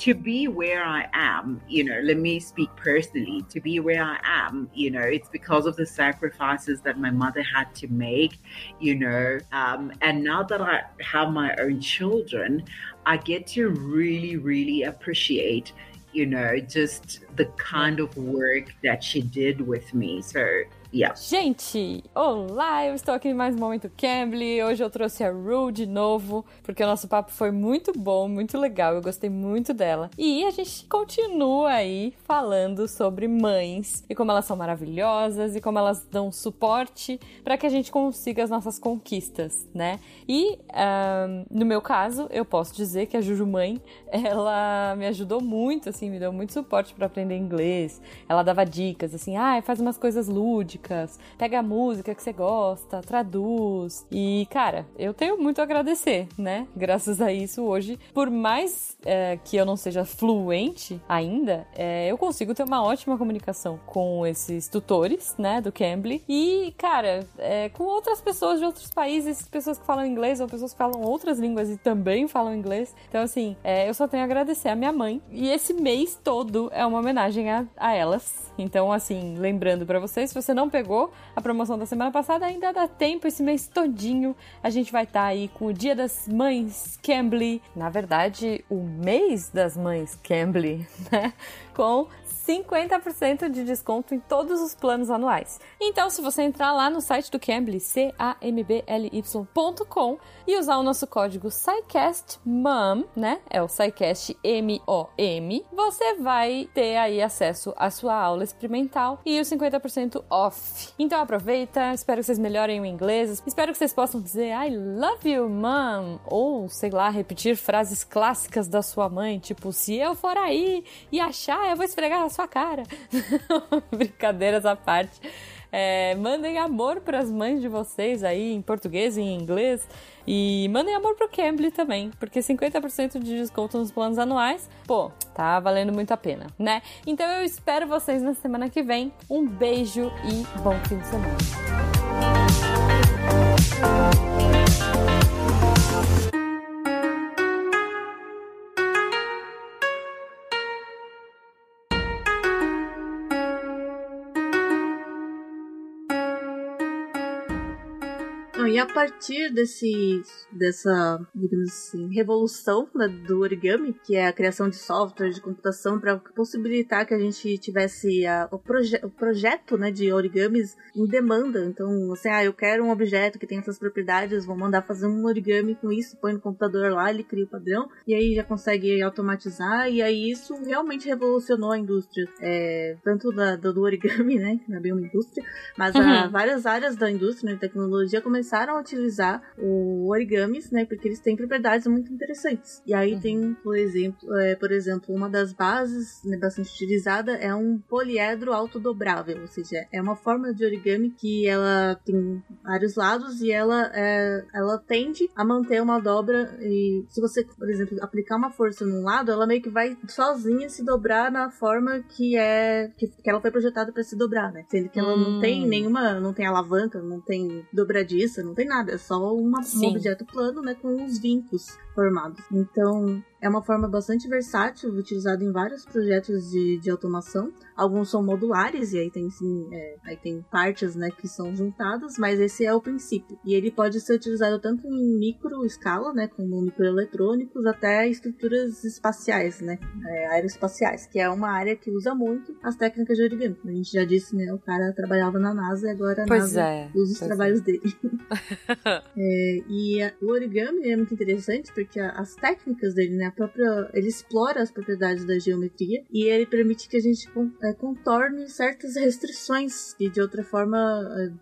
to be where I am, you know, let me speak personally, to be where I am, you know, it's because of the sacrifices that my mother had to make, you know. Um, and now that I have my own children, I get to really, really appreciate, you know, just the kind of work that she did with me. So, Yeah. Gente, olá, eu estou aqui em mais um Momento Cambly. Hoje eu trouxe a Ru de novo, porque o nosso papo foi muito bom, muito legal, eu gostei muito dela. E a gente continua aí falando sobre mães e como elas são maravilhosas e como elas dão suporte para que a gente consiga as nossas conquistas, né? E ahn, no meu caso, eu posso dizer que a Juju Mãe, ela me ajudou muito, assim, me deu muito suporte para aprender inglês. Ela dava dicas, assim, ah, faz umas coisas lúdicas, pega a música que você gosta, traduz. E, cara, eu tenho muito a agradecer, né? Graças a isso, hoje, por mais é, que eu não seja fluente ainda, é, eu consigo ter uma ótima comunicação com esses tutores, né, do Cambly. E, cara, é, com outras pessoas de outros países, pessoas que falam inglês ou pessoas que falam outras línguas e também falam inglês. Então, assim, é, eu só tenho a agradecer a minha mãe. E esse mês todo é uma homenagem a, a elas. Então, assim, lembrando pra vocês, se você não pegou a promoção da semana passada, ainda dá tempo esse mês todinho. A gente vai estar aí com o Dia das Mães Cambly. Na verdade, o mês das mães Cambly, né? Com 50% de desconto em todos os planos anuais. Então, se você entrar lá no site do Cambly, C-A-M-B-L-Y.com, e usar o nosso código SciCastMOM, né? É o SciCast M-O-M, você vai ter aí acesso à sua aula experimental e os 50% off. Então aproveita, espero que vocês melhorem o inglês, espero que vocês possam dizer I love you, mom, ou sei lá, repetir frases clássicas da sua mãe, tipo, se eu for aí e achar, eu vou esfregar na sua cara. Brincadeiras à parte. É, mandem amor para as mães de vocês aí em português e em inglês. E mandem amor pro Cambly também, porque 50% de desconto nos planos anuais, pô, tá valendo muito a pena, né? Então eu espero vocês na semana que vem. Um beijo e bom fim de semana. A partir desse, dessa, digamos assim, revolução né, do origami, que é a criação de software de computação para possibilitar que a gente tivesse a- o, proje o projeto né, de origamis em demanda. Então, assim, ah, eu quero um objeto que tem essas propriedades, vou mandar fazer um origami com isso, põe no computador lá, ele cria o padrão, e aí já consegue automatizar, e aí isso realmente revolucionou a indústria, é, tanto da, do, do origami, né, que não é bem uma indústria, mas Uhum. várias áreas da indústria né, de tecnologia começaram a utilizar o origamis, né, porque eles têm propriedades muito interessantes. E aí Uhum. tem, por exemplo, é, por exemplo, uma das bases né, bastante utilizada é um poliedro autodobrável, ou seja, é uma forma de origami que ela tem vários lados e ela, é, ela tende a manter uma dobra e se você, por exemplo, aplicar uma força num lado, ela meio que vai sozinha se dobrar na forma que é que, que ela foi projetada para se dobrar, né? Sendo que ela não Hum. tem nenhuma, não tem alavanca, não tem dobradiça, não tem nada, é só uma, um objeto plano, né, com os vincos formados. Então, é uma forma bastante versátil, utilizada em vários projetos de, de automação. Alguns são modulares, e aí tem sim, é, aí tem partes né, que são juntadas, mas esse é o princípio. E ele pode ser utilizado tanto em micro escala, né, como microeletrônicos, até estruturas espaciais, né, é, aeroespaciais, que é uma área que usa muito as técnicas de origami. A gente já disse, né, o cara trabalhava na NASA e agora a Pois NASA é. usa os pois trabalhos dele. É, e a- o origami é muito interessante porque a- as técnicas dele, né, a própria, ele explora as propriedades da geometria e ele permite que a gente é, contorne certas restrições que de outra forma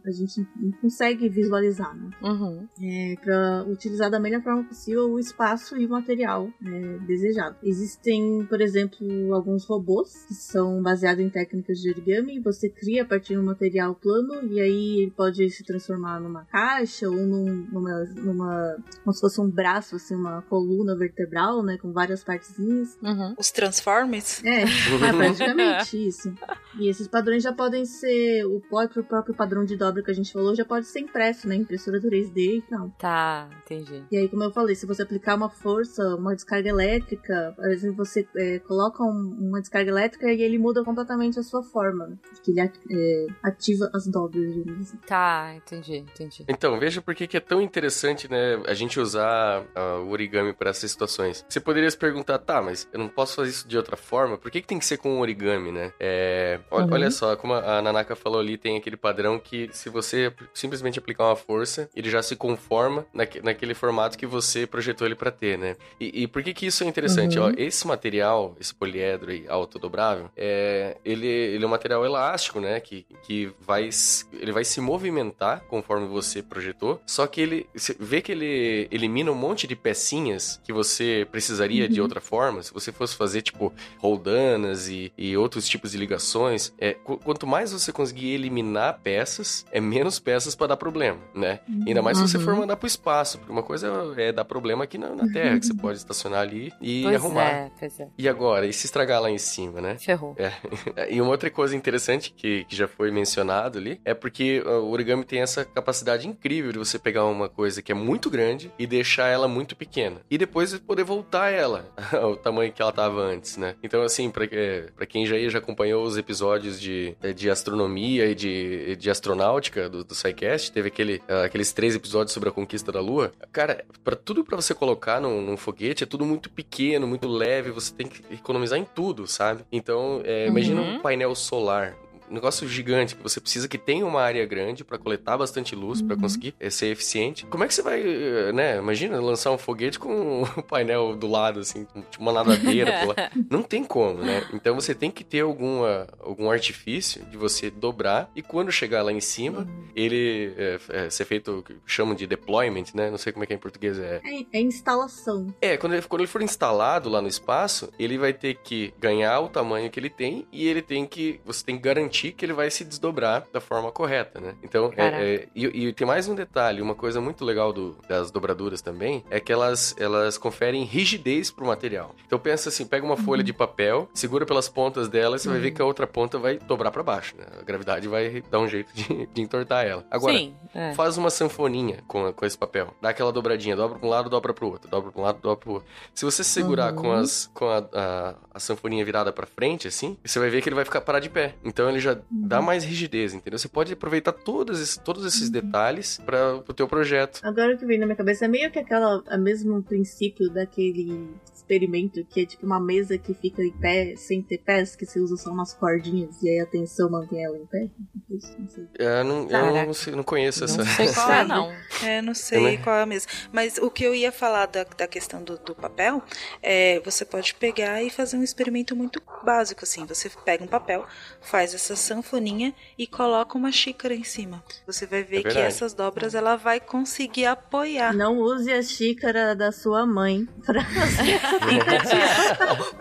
a, gente não consegue visualizar, né? Uhum. É, para utilizar da melhor forma possível o espaço e o material é, desejado. Existem, por exemplo, alguns robôs que são baseados em técnicas de origami. Você cria a partir de um material plano e aí ele pode se transformar numa caixa ou num- numa, numa como se fosse um braço, assim, uma coluna vertebral, né, com várias partezinhas. Uhum. Os Transformers? É, é praticamente isso. E esses padrões já podem ser o próprio, o próprio padrão de dobra que a gente falou já pode ser impresso, né, impressora 3D e tal. Tá, entendi. E aí, como eu falei, se você aplicar uma força, uma descarga elétrica, por exemplo, você é, coloca um- uma descarga elétrica e ele muda completamente a sua forma, né? Porque ele é, ativa as dobras, digamos assim. Tá, entendi, entendi. Então, veja por que que é tão interessante, né, a gente usar ah, o origami para essas situações. Você poderia se perguntar, tá, mas eu não posso fazer isso de outra forma? Por que, que tem que ser com origami, né? É, olha, Uhum. olha só, como a Nanaka falou ali, tem aquele padrão que se você simplesmente aplicar uma força, ele já se conforma naque- naquele formato que você projetou ele para ter, né? E, e por que que isso é interessante? Uhum. Ó, esse material, esse poliedro aí, autodobrável, é, ele, ele é um material elástico, né? Que, que vai, ele vai se movimentar conforme você projetou, só que ele, você vê que ele elimina um monte de pecinhas que você precisaria de outra forma, se você fosse fazer, tipo, roldanas e, e outros tipos de ligações, é, qu- quanto mais você conseguir eliminar peças, é menos peças para dar problema, né? Ainda mais se você for Uhum. mandar pro espaço, porque uma coisa é dar problema aqui na, na Terra, que você pode estacionar ali e pois arrumar. é, pois é. E agora? E se estragar lá em cima, né? Ferrou. E uma outra coisa interessante que, que já foi mencionado ali é porque uh, o origami tem essa capacidade incrível de você pegar uma coisa que é muito grande e deixar ela muito pequena. E depois poder voltar ela ao tamanho que ela tava antes, né? Então, assim, pra, é, pra quem já, já acompanhou os episódios de, é, de astronomia e de, de astronáutica do, do SciCast, teve aquele, uh, aqueles três episódios sobre a conquista da Lua. Cara, para tudo pra você colocar num, num foguete é tudo muito pequeno, muito leve, você tem que economizar em tudo, sabe? Então, é, imagina Uhum. um painel solar. Negócio gigante que você precisa que tenha uma área grande pra coletar bastante luz pra conseguir eh, ser eficiente. Como é que você vai, eh, né? Imagina lançar um foguete com um painel do lado assim, tipo uma nadadeira lá. Não tem como, né? Então você tem que ter alguma algum artifício de você dobrar e quando chegar lá em cima, ele é, é, ser feito o que chamam de deployment, né? Não sei como é que é em português é. É, é instalação. É, quando ele, quando ele for instalado lá no espaço, ele vai ter que ganhar o tamanho que ele tem e ele tem que. Você tem que garantir que ele vai se desdobrar da forma correta, né? Então, é- é, e, e tem mais um detalhe, uma coisa muito legal do- das dobraduras também, é que elas, elas conferem rigidez pro material. Então pensa assim, pega uma folha de papel, segura pelas pontas dela e você vai ver que a outra ponta vai dobrar pra baixo, né? A gravidade vai dar um jeito de, de entortar ela. Agora, Sim, é. Faz uma sanfoninha com, com esse papel. Dá aquela dobradinha, dobra pra um lado, dobra pro outro, dobra pra um lado, dobra pro outro. Se você segurar Uhum. com, as, com a, a, a sanfoninha virada pra frente, assim, você vai ver que ele vai ficar parar de pé. Então ele já dá mais rigidez, entendeu? Você pode aproveitar todos esses, todos esses detalhes para o teu projeto. Agora o que vem na minha cabeça é meio que aquela, a mesmo princípio daquele experimento que é tipo uma mesa que fica em pé, sem ter pés, que você usa só umas cordinhas e aí a tensão mantém ela em pé. Isso, não sei. Eu não, eu não, sei- não conheço essa. Não sei qual é, não. É, não sei Né? qual é a mesma. Mas o que eu ia falar da, da questão do, do papel é você pode pegar e fazer um experimento muito básico, assim. Você pega um papel, faz essa sanfoninha e coloca uma xícara em cima. Você vai ver É que essas dobras ela vai conseguir apoiar. Não use a xícara da sua mãe pra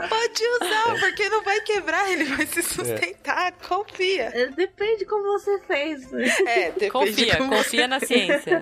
Pode usar, porque não vai quebrar, ele vai se sustentar, confia. É, Depende como você fez. É, depende Confia, como confia na ciência.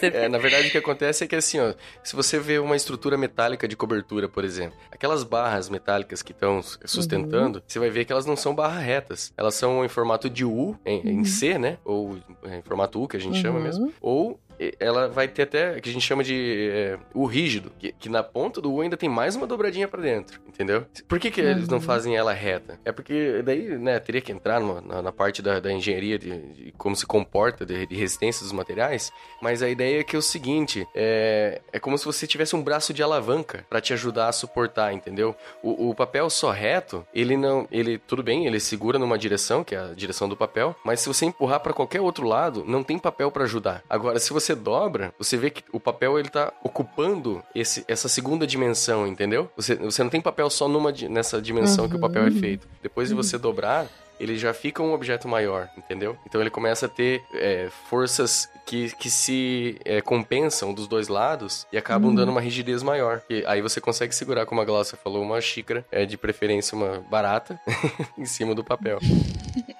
É, na verdade, o que acontece é que assim, ó, se você vê uma estrutura metálica de cobertura, por exemplo, aquelas barras metálicas que estão sustentando, você vai ver que elas não são barras retas. Elas em formato de U, em, em C, né? Ou em formato U, que a gente chama Uhum. mesmo. Ou ela vai ter até, que a gente chama de eh, U rígido, que, que na ponta do U ainda tem mais uma dobradinha pra dentro, entendeu? Por que, que eles não fazem ela reta? É porque daí, né, teria que entrar numa- na, na parte da, da engenharia de, de como se comporta, de, de resistência dos materiais, mas a ideia é que é o seguinte, é, é como se você tivesse um braço de alavanca pra te ajudar a suportar, entendeu? O, o papel só reto, ele não, ele, tudo bem, ele segura numa direção, que é a direção do papel, mas se você empurrar pra qualquer outro lado, não tem papel pra ajudar. Agora, se você dobra, você vê que o papel ele tá ocupando esse, essa segunda dimensão, entendeu? Você, você não tem papel só numa, nessa dimensão que o papel é feito. Depois de você dobrar, ele já fica um objeto maior, entendeu? Então ele começa a ter é, forças que, que se é, compensam dos dois lados e acabam dando uma rigidez maior. E aí você consegue segurar, como a Glaucia falou, uma xícara, é, de preferência uma barata, em cima do papel.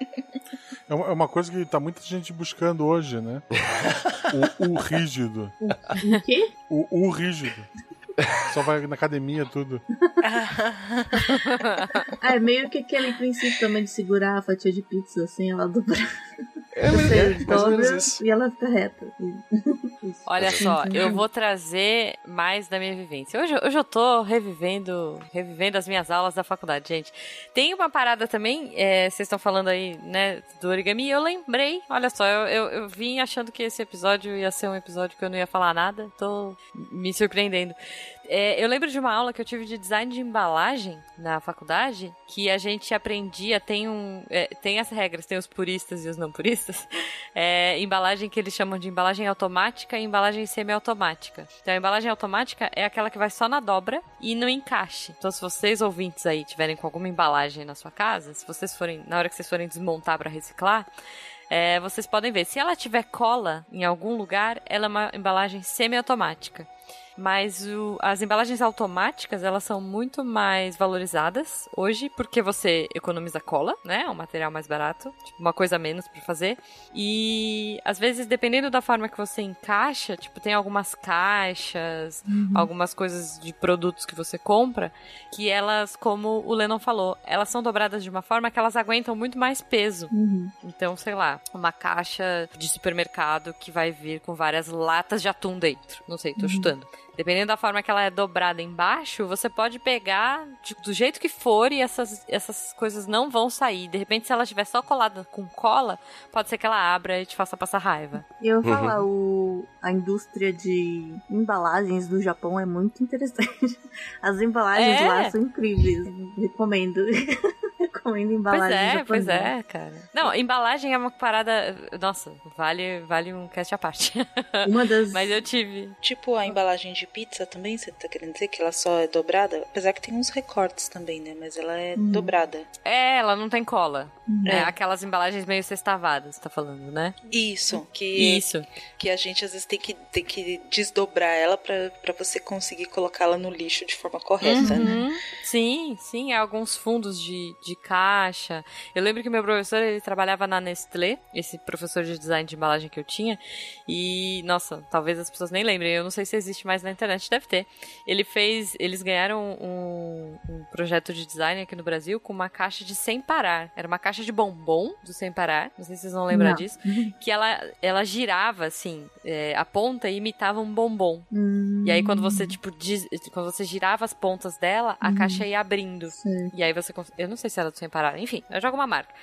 É uma, é uma coisa que tá muita gente buscando hoje, né? O, o rígido. O quê? O, o rígido. Só vai na academia, tudo. Ah, é meio que aquele princípio também de segurar a fatia de pizza assim, ela dobra. É, Você mais ou menos dobra isso. e ela fica reta. Isso. Olha só, eu vou trazer mais da minha vivência. Hoje, hoje eu tô revivendo, revivendo as minhas aulas da faculdade, gente. Tem uma parada também, é, vocês estão falando aí, né, do origami, e eu lembrei, olha só, eu, eu, eu vim achando que esse episódio ia ser um episódio que eu não ia falar nada, tô me surpreendendo. É, eu lembro de uma aula que eu tive de design de embalagem na faculdade, que a gente aprendia, tem um. é, tem as regras, tem os puristas e os não puristas. É, embalagem que eles chamam de embalagem automática e embalagem semiautomática. Então a embalagem automática é aquela que vai só na dobra e no encaixe. Então, se vocês ouvintes aí tiverem com alguma embalagem na sua casa, se vocês forem, na hora que vocês forem desmontar para reciclar, é, vocês podem ver. Se ela tiver cola em algum lugar, ela é uma embalagem semiautomática. Mas o- as embalagens automáticas, elas são muito mais valorizadas hoje, porque você economiza cola, né? É um material mais barato, tipo, uma coisa a menos pra fazer. E às vezes, dependendo da forma que você encaixa, tipo, tem algumas caixas, algumas coisas de produtos que você compra, que elas, como o Lennon falou, elas são dobradas de uma forma que elas aguentam muito mais peso. Uhum. Então, sei lá, uma caixa de supermercado que vai vir com várias latas de atum dentro. Não sei, tô chutando. Dependendo da forma que ela é dobrada embaixo, você pode pegar de- do jeito que for e essas, essas coisas não vão sair. De repente, se ela estiver só colada com cola, pode ser que ela abra e te faça passar raiva. E eu vou falar, o, a indústria de embalagens do Japão é muito interessante. As embalagens É. lá são incríveis. Recomendo. Recomendo Pois embalagens é, pois japonesas. é, cara. Não, embalagem é uma parada. Nossa, vale, vale um cast à parte. Uma das. Mas eu tive. Tipo a embalagem de pizza também, você tá querendo dizer que ela só é dobrada? Apesar que tem uns recortes também, né? Mas ela é Hum. dobrada. É, ela não tem cola. É, É. aquelas embalagens meio sextavadas, tá falando, né? Isso, que, Isso. que a gente às vezes tem que, tem que desdobrar ela pra, pra você conseguir colocá-la no lixo de forma correta, né? Uhum. Sim, sim, há alguns fundos de, de caixa. Eu lembro que meu professor, ele trabalhava na Nestlé, esse professor de design de embalagem que eu tinha, e, nossa, talvez as pessoas nem lembrem, eu não sei se existe mais na internet, deve ter. Ele fez, eles ganharam um, um projeto de design aqui no Brasil com uma caixa de Sem Parar. Era uma caixa de bombom do Sem Parar, não sei se vocês vão lembrar Não. disso, que ela, ela girava, assim, é, a ponta e imitava um bombom. Hum, E aí, quando você, tipo, diz- quando você girava as pontas dela, a Uhum. caixa ia abrindo. sei. E aí você. Eu não sei se era do sem parar. Enfim, eu jogo uma marca.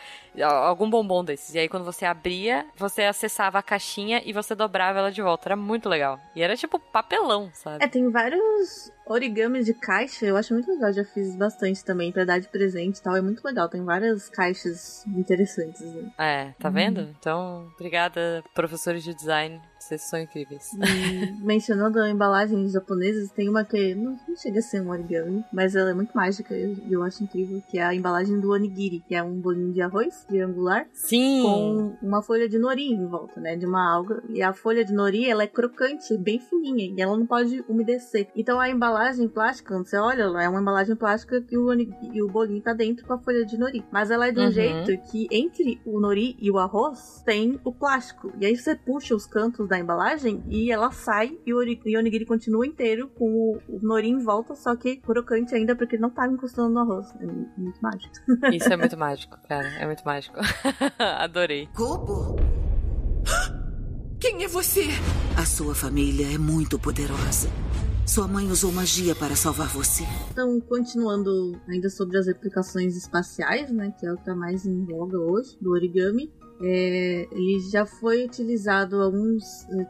Al- Algum bombom desses. E aí, quando você abria, você acessava a caixinha e você dobrava ela de volta. Era muito legal. E era tipo papelão, sabe? É, tem vários origamis de caixa, eu acho muito legal, já fiz bastante também pra dar de presente e tal, é muito legal, tem várias caixas interessantes. Né? É, tá vendo? Então, obrigada, professores de design. Vocês são incríveis. E mencionando embalagens japonesas, tem uma que não, não chega a ser um origami, mas ela é muito mágica e eu, eu acho incrível, que é a embalagem do onigiri, que é um bolinho de arroz triangular Sim! com uma folha de nori em volta, né, de uma alga. E a folha de nori, ela é crocante, bem fininha, e ela não pode umedecer. Então a embalagem plástica, quando você olha, ela é uma embalagem plástica que o, oni- e o bolinho tá dentro com a folha de nori. Mas ela é de um Uhum. jeito que entre o nori e o arroz tem o plástico. E aí você puxa os cantos da embalagem e ela sai e o, e onigiri continua inteiro com o, o nori em volta, só que crocante ainda porque não tá encostando no arroz. É muito mágico. Isso é muito mágico, cara. É muito mágico. Adorei. Kobo, Quem é você? a sua família é muito poderosa. Sua mãe usou magia para salvar você. Então, continuando ainda sobre as aplicações espaciais, né, que é o que está mais em voga hoje, do origami, é, ele já foi utilizado alguns,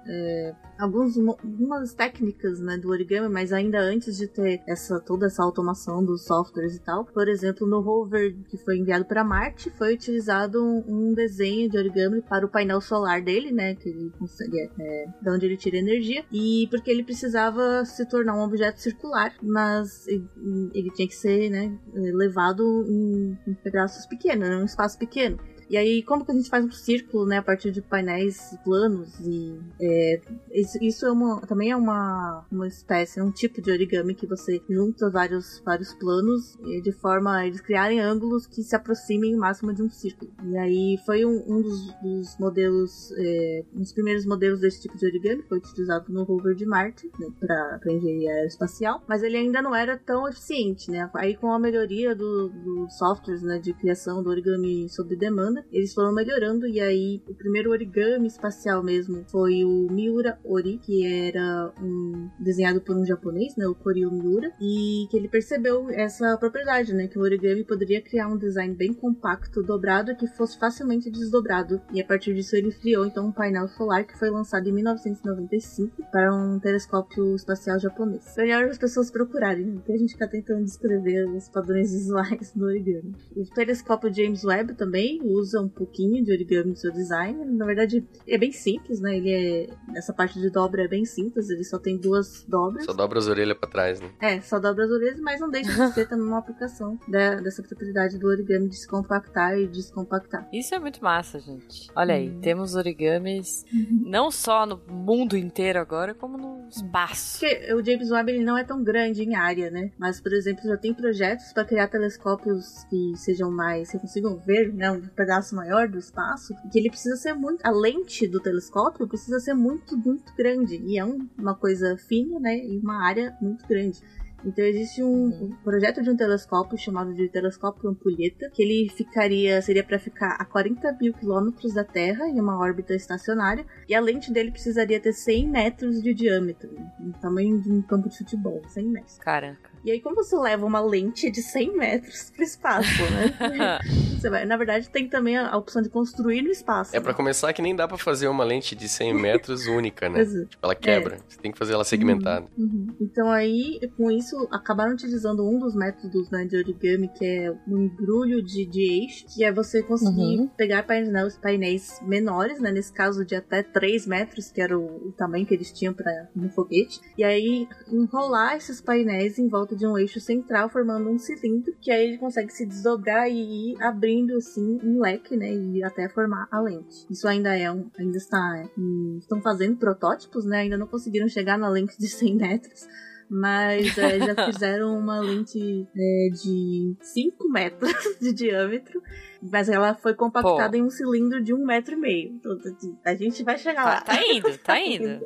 é, alguns algumas técnicas né, do origami, mas ainda antes de ter essa toda essa automação dos softwares e tal. Por exemplo, no rover que foi enviado para Marte, foi utilizado um, um desenho de origami para o painel solar dele, né, que ele consegue, é, de onde ele tira energia, e porque ele precisava se tornar um objeto circular, mas ele, ele tinha que ser né, levado em, em pedaços pequenos, né, um espaço pequeno. E aí, como que a gente faz um círculo, né, a partir de painéis planos e é, isso, isso é uma, também é uma, uma espécie, um tipo de origami que você junta vários, vários planos de forma a eles criarem ângulos que se aproximem o máximo de um círculo. E aí foi um, um dos, dos modelos, é, um dos primeiros modelos desse tipo de origami, foi utilizado no rover de Marte, né, para engenharia aeroespacial, mas ele ainda não era tão eficiente, né? Aí com a melhoria do- dos softwares né, de criação do origami sob demanda, né? Eles foram melhorando e aí o primeiro origami espacial mesmo foi o Miura Ori, que era um desenhado por um japonês, né, o Koryu Miura, e que ele percebeu essa propriedade, né, que o origami poderia criar um design bem compacto, dobrado que fosse facilmente desdobrado. E a partir disso ele criou então um painel solar que foi lançado em 1995 para um telescópio espacial japonês. Melhor as pessoas procurarem, porque a gente está tentando descrever os padrões visuais do origami. O telescópio James Webb também usa um pouquinho de origami no seu design. Na verdade, é bem simples, né? Ele é. Essa parte de dobra é bem simples, ele só tem duas dobras. Só dobra as orelhas pra trás, né? É, só dobra as orelhas, mas não deixa de ser também uma aplicação da, dessa propriedade do origami de se compactar e descompactar. Isso é muito massa, gente. Olha aí, Uhum. temos origamis não só no mundo inteiro agora, como no espaço. Porque o James Webb ele não é tão grande em área, né? Mas, por exemplo, já tem projetos para criar telescópios que sejam mais. que consigam ver né, um pedaço maior do espaço. Que ele precisa ser muito. A lente do telescópio precisa ser muito, muito grande. E é um- uma coisa fina, né? E uma área muito grande. Então existe um, um projeto de um telescópio chamado de telescópio Ampulheta, que ele ficaria, seria para ficar a 40 mil quilômetros da Terra em uma órbita estacionária, e a lente dele precisaria ter 100 metros de diâmetro, o tamanho de um campo de futebol, 100 metros. Caraca. E aí, como você leva uma lente de 100 metros pro espaço, né? Você vai, na verdade, tem também a, opção de construir no espaço. É pra começar que nem dá pra fazer uma lente de 100 metros única, né? É. Tipo, ela quebra. Você tem que fazer ela segmentada. Uhum. Então aí, com isso, acabaram utilizando um dos métodos né, de origami, que é um embrulho de, de eixo, que é você conseguir Uhum. pegar painéis, painéis menores, né, nesse caso de até 3 metros, que era o, o tamanho que eles tinham para um foguete, e aí enrolar esses painéis em volta de um eixo central, formando um cilindro, que aí ele consegue se desdobrar e ir abrindo assim um leque, né, e até formar a lente. Isso ainda é um, ainda está, em- estão fazendo protótipos, né, ainda não conseguiram chegar na lente de 100 metros, mas é, já fizeram uma lente é, de 5 metros de diâmetro, mas ela foi compactada Pô. em um cilindro de um metro e meio. Então, assim, a gente vai chegar Tá, lá. tá indo, tá indo.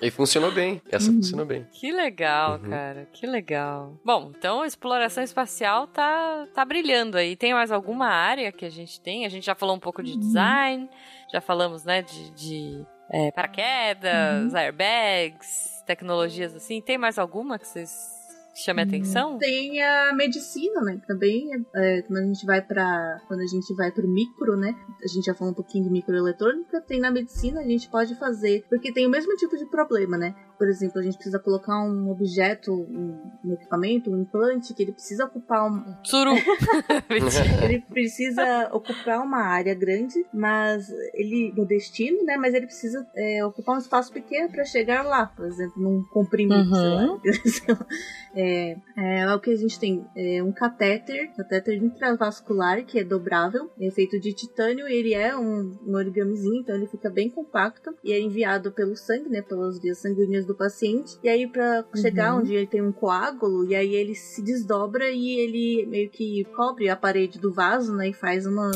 E funcionou bem. Essa Uhum. funcionou bem. Que legal, Uhum. cara. Que legal. Bom, então a exploração espacial tá, tá brilhando aí. Tem mais alguma área que a gente tem? A gente já falou um pouco de design, já falamos, né, de, de é, paraquedas, airbags, tecnologias assim. Tem mais alguma que vocês chamem atenção? Tem a medicina, né? Também é, quando a gente vai para quando a gente vai pro micro, né? A gente já falou um pouquinho de microeletrônica. Tem na medicina a gente pode fazer porque tem o mesmo tipo de problema, né? Por exemplo, a gente precisa colocar um objeto, um, um equipamento, um implante que ele precisa ocupar um, Tsuru. ele precisa ocupar uma área grande, mas ele no destino, né? Mas ele precisa é, ocupar um espaço pequeno para chegar lá, por exemplo, num comprimido, Uhum. sei lá. É, é, o que a gente tem é um catéter, catéter intravascular que é dobrável, é feito de titânio. Ele é um, um origamizinho, então ele fica bem compacto e é enviado pelo sangue, né? Pelas vias sanguíneas do paciente. E aí para chegar Uhum. onde ele tem um coágulo e aí ele se desdobra e ele meio que cobre a parede do vaso, né? E faz uma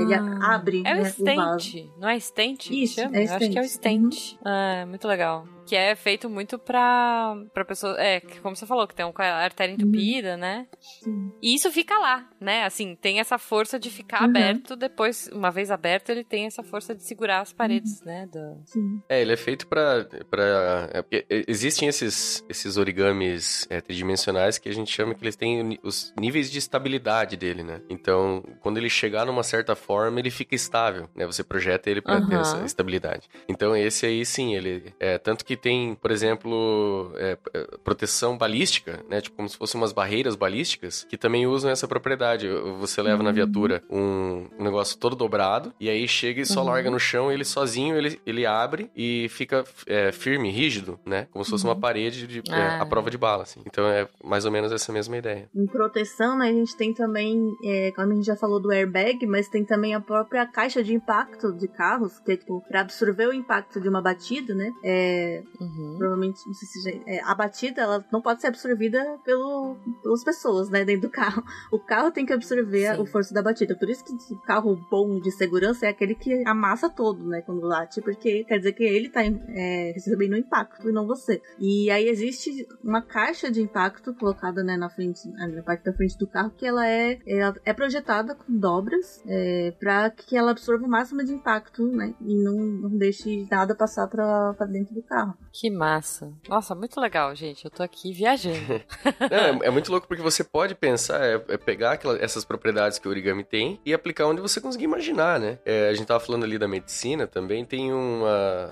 ele a- abre É o né, o vaso. stent, não é stent? que Isso, chama? é Eu acho que é o stent. stent. Ah, muito legal. Que é feito muito pra, pra pessoa. É, como você falou, que tem uma artéria entupida, né? Sim. E isso fica lá, né? Assim, tem essa força de ficar Uhum. aberto depois, uma vez aberto, ele tem essa força de segurar as paredes, né? do- Sim. É, ele é feito pra. pra é, porque existem esses, esses origamis é, tridimensionais que a gente chama que eles têm os níveis de estabilidade dele, né? Então, quando ele chegar numa certa forma, ele fica estável, né? Você projeta ele pra ter essa estabilidade. Então, esse aí sim, ele. É, tanto que tem, por exemplo, é, é, proteção balística, né? Tipo, como se fossem umas barreiras balísticas que também usam essa propriedade. Você leva na viatura um, um negócio todo dobrado e aí chega e só Uhum. larga no chão, ele sozinho ele, ele abre e fica é, firme, rígido, né? Como se fosse uma parede de, é, Ah. a prova de bala, assim. Então é mais ou menos essa mesma ideia. Em proteção, né, a gente tem também, é, como a gente já falou do airbag, mas tem também a própria caixa de impacto de carros, que é tipo, pra absorver o impacto de uma batida, né? É, Uhum. Provavelmente, não sei se já, é, a batida ela não pode ser absorvida pelo, pelas pessoas, né, dentro do carro. O carro tem que absorver Sim. o força da batida. Por isso que o carro bom de segurança é aquele que amassa todo, né, quando late, porque quer dizer que ele tá é, recebendo o impacto e não você. E aí existe uma caixa de impacto colocada, né, na frente, na parte da frente do carro, que ela é, é, é projetada com dobras é, para que ela absorva o máximo de impacto, né, e não, não deixe nada passar para dentro do carro. Que massa. Nossa, muito legal, gente. Eu tô aqui viajando. Não, é, é, muito louco porque você pode pensar, é, é pegar aquelas, essas propriedades que o origami tem e aplicar onde você conseguir imaginar, né? É, a gente tava falando ali da medicina também, tem uma,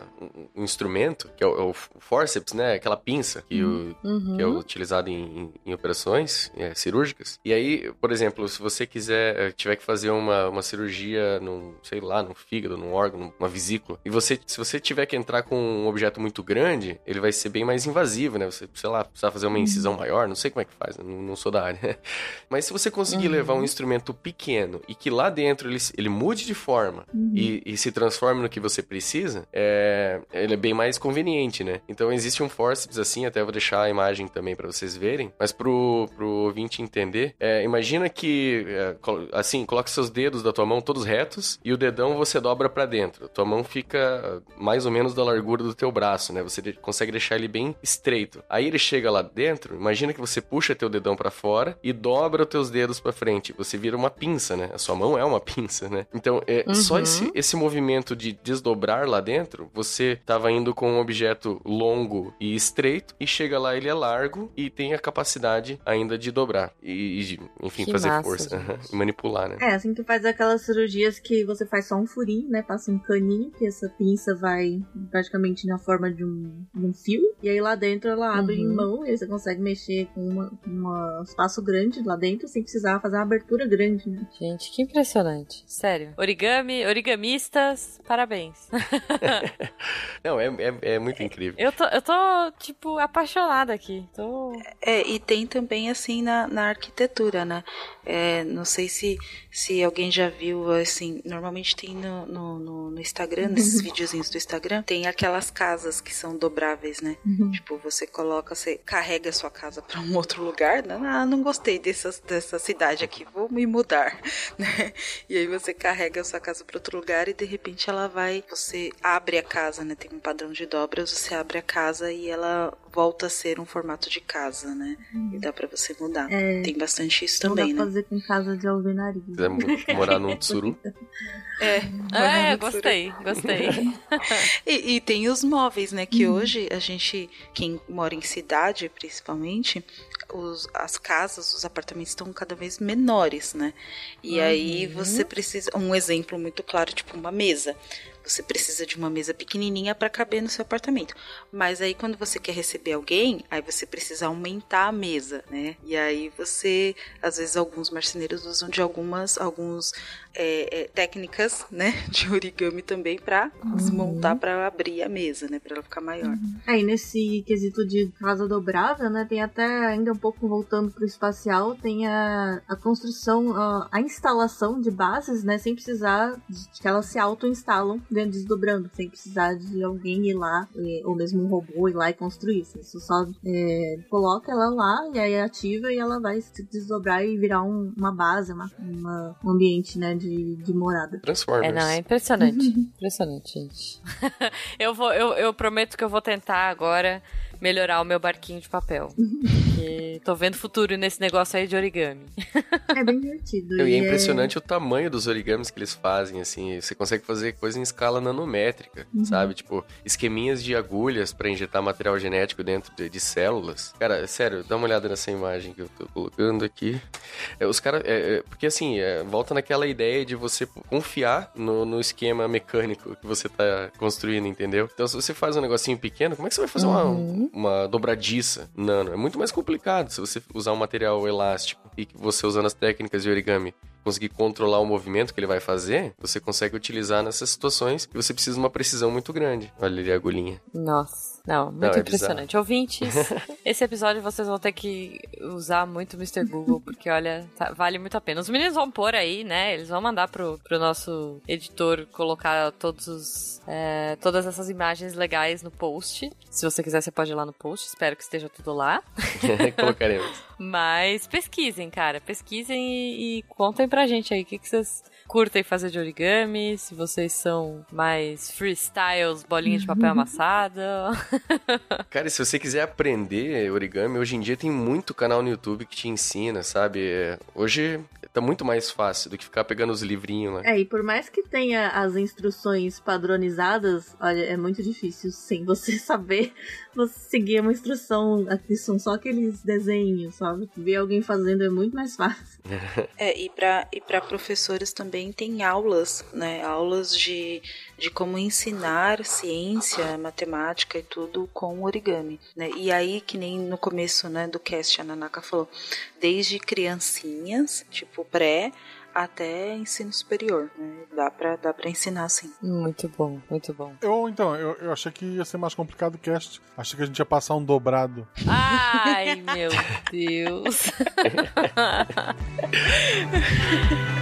um instrumento, que é o, é o forceps, né? Aquela pinça que, o, uhum. que é utilizado em, em, em operações é, cirúrgicas. E aí, por exemplo, se você quiser, é, tiver que fazer uma, uma cirurgia num, sei lá, num fígado, num órgão, numa vesícula, e você, se você tiver que entrar com um objeto muito grande, ele vai ser bem mais invasivo, né? Você, sei lá, precisar fazer uma incisão uhum. maior, não sei como é que faz, não, não sou da área. Mas se você conseguir uhum. levar um instrumento pequeno e que lá dentro ele, ele mude de forma uhum. e, e, se transforme no que você precisa, é, ele é bem mais conveniente, né? Então existe um forceps assim, até vou deixar a imagem também para vocês verem, mas pro, pro ouvinte entender, é, imagina que, é, assim, coloque seus dedos da tua mão todos retos e o dedão você dobra para dentro. Tua mão fica mais ou menos da largura do teu braço, né? Você consegue deixar ele bem estreito. Aí ele chega lá dentro, imagina que você puxa teu dedão para fora e dobra os teus dedos para frente. Você vira uma pinça, né? A sua mão é uma pinça, né? Então, é uhum. só esse, esse movimento de desdobrar lá dentro, você tava indo com um objeto longo e estreito e chega lá ele é largo e tem a capacidade ainda de dobrar e, de, enfim, que fazer massa, força e manipular, né? É, assim que faz aquelas cirurgias que você faz só um furinho, né? Passa um caninho que essa pinça vai praticamente na forma de um, de um fio e aí lá dentro ela abre uhum. em mão e você consegue mexer com uma, um espaço grande lá dentro sem precisar fazer uma abertura grande, né? Gente, que impressionante. Sério. Origami, origamistas, parabéns. Não, é, é, é, muito incrível. Eu tô, eu tô, tipo, apaixonada aqui. Tô... É, e tem também, assim, na, na arquitetura, né? É, não sei se, se alguém já viu, assim, normalmente tem no, no, no, no Instagram, nesses videozinhos do Instagram, tem aquelas casas que são dobráveis, né? Uhum. Tipo, você coloca, você carrega a sua casa para um outro lugar, né? ah, não gostei dessa, dessa cidade aqui, vou me mudar, né? E aí você carrega a sua casa para outro lugar e de repente ela vai, você abre a casa, né? Tem um padrão de dobras, você abre a casa e ela volta a ser um formato de casa, né? Uhum. E dá para você mudar. É, Tem bastante isso também, dá né? fazer com casa de alvenaria. Quiser morar num tsuru? É, é gostei, gostei. e, e, tem os móveis, né? Que hum. hoje a gente, quem mora em cidade principalmente, os, as casas, os apartamentos estão cada vez menores, né? E uhum. aí você precisa. Um exemplo muito claro, tipo uma mesa. Você precisa de uma mesa pequenininha para caber no seu apartamento. Mas aí quando você quer receber alguém, aí você precisa aumentar a mesa, né? E aí você, às vezes alguns marceneiros usam de algumas alguns é, é, técnicas, né, de origami também para uhum. desmontar para abrir a mesa, né, para ela ficar maior. Uhum. Aí nesse quesito de casa dobrável, né, tem até ainda um pouco voltando pro espacial, tem a, a construção, a, a instalação de bases, né, sem precisar de que elas se auto-instalam dentro desdobrando, sem precisar de alguém ir lá, ou mesmo um robô ir lá e construir. Você só é, coloca ela lá e aí ativa e ela vai se desdobrar e virar um, uma base, uma, uma, um ambiente, né, de de, de morada. Transformers. É, não, é impressionante. impressionante, gente. eu, vou, eu, eu prometo que eu vou tentar agora melhorar o meu barquinho de papel. Porque tô vendo futuro nesse negócio aí de origami. É bem divertido. E é, é impressionante o tamanho dos origamis que eles fazem, assim. Você consegue fazer coisa em escala nanométrica, uhum. sabe? Tipo, esqueminhas de agulhas para injetar material genético dentro de, de, células. Cara, sério, dá uma olhada nessa imagem que eu tô colocando aqui. É, os caras. É, é, porque assim, é, volta naquela ideia de você confiar no, no, esquema mecânico que você tá construindo, entendeu? Então, se você faz um negocinho pequeno, como é que você vai fazer uhum. uma, uma dobradiça nano? É muito mais complicado se você usar um material elástico e você usando as técnicas de origami conseguir controlar o movimento que ele vai fazer, você consegue utilizar nessas situações que você precisa de uma precisão muito grande. Olha ali a agulhinha. Nossa. Não, muito Não, é impressionante. bizarro. Ouvintes, esse episódio vocês vão ter que usar muito o Mr. Google, porque olha, tá- vale muito a pena. Os meninos vão pôr aí, né? Eles vão mandar pro, pro nosso editor colocar todos os, é, todas essas imagens legais no post. Se você quiser, você pode ir lá no post. Espero que esteja tudo lá. Colocaremos. Mas pesquisem, cara. Pesquisem e, e contem pra gente aí o que, que vocês curtem fazer de origami, se vocês são mais freestyles, bolinha de papel amassada. Cara, e se você quiser aprender origami, hoje em dia tem muito canal no YouTube que te ensina, sabe? É, Hoje tá muito mais fácil do que ficar pegando os livrinhos lá. É, e por mais que tenha as instruções padronizadas, olha, é muito difícil sem você saber você seguir uma instrução. Aqui são só aqueles desenhos, sabe? Ver alguém fazendo é muito mais fácil. É, e para e para professores também tem aulas, né? Aulas de, de como ensinar ciência, matemática e tudo com origami, né? E aí, que nem no começo, né, do cast, a Nanaka falou, desde criancinhas, tipo pré, até ensino superior, né? Dá pra, dá pra ensinar, sim. Muito bom, muito bom. Eu, então, eu, eu achei que ia ser mais complicado o cast. Achei que a gente ia passar um dobrado. Ai, meu Deus.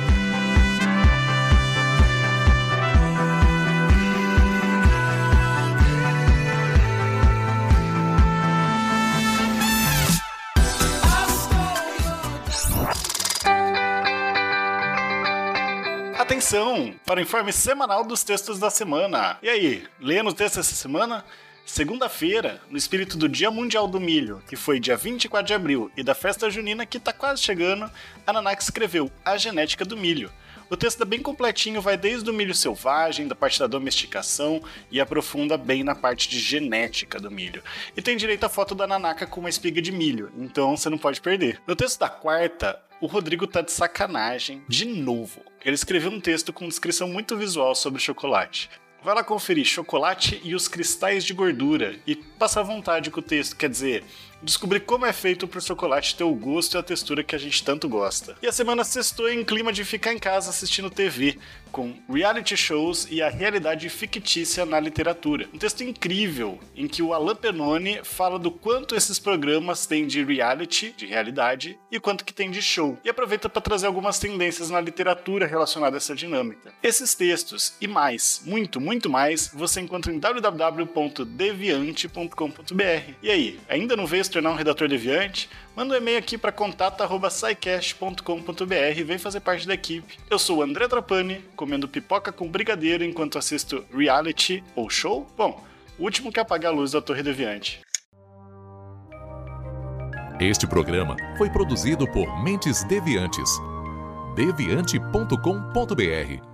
Atenção para o informe semanal dos textos da semana. E aí, lendo o texto essa semana? Segunda-feira, no espírito do Dia Mundial do Milho, que foi dia 24 de abril, e da festa junina que tá quase chegando, a Nanak escreveu A Genética do Milho. O texto é bem completinho, vai desde o milho selvagem, da parte da domesticação, e aprofunda bem na parte de genética do milho. E tem direito à foto da Nanaka com uma espiga de milho, então você não pode perder. No texto da quarta, o Rodrigo tá de sacanagem de novo. Ele escreveu um texto com descrição muito visual sobre chocolate. Vai lá conferir chocolate e os cristais de gordura e passa à vontade com o texto, quer dizer, descobrir como é feito pro chocolate ter o gosto e a textura que a gente tanto gosta. E a semana sextou em clima de ficar em casa assistindo TV, com reality shows e a realidade fictícia na literatura. Um texto incrível em que o Alan Penone fala do quanto esses programas têm de reality, de realidade, e quanto que tem de show. E aproveita para trazer algumas tendências na literatura relacionadas a essa dinâmica. Esses textos e mais, muito, muito mais, você encontra em www.deviante.com.br. E aí, ainda não se tornar um redator deviante? Manda um e-mail aqui para contato@saicast.com.br e vem fazer parte da equipe. Eu sou o André Trapani, comendo pipoca com brigadeiro enquanto assisto reality ou show. Bom, o último que apagar a luz da Torre Deviante. Este programa foi produzido por Mentes Deviantes. deviante.com.br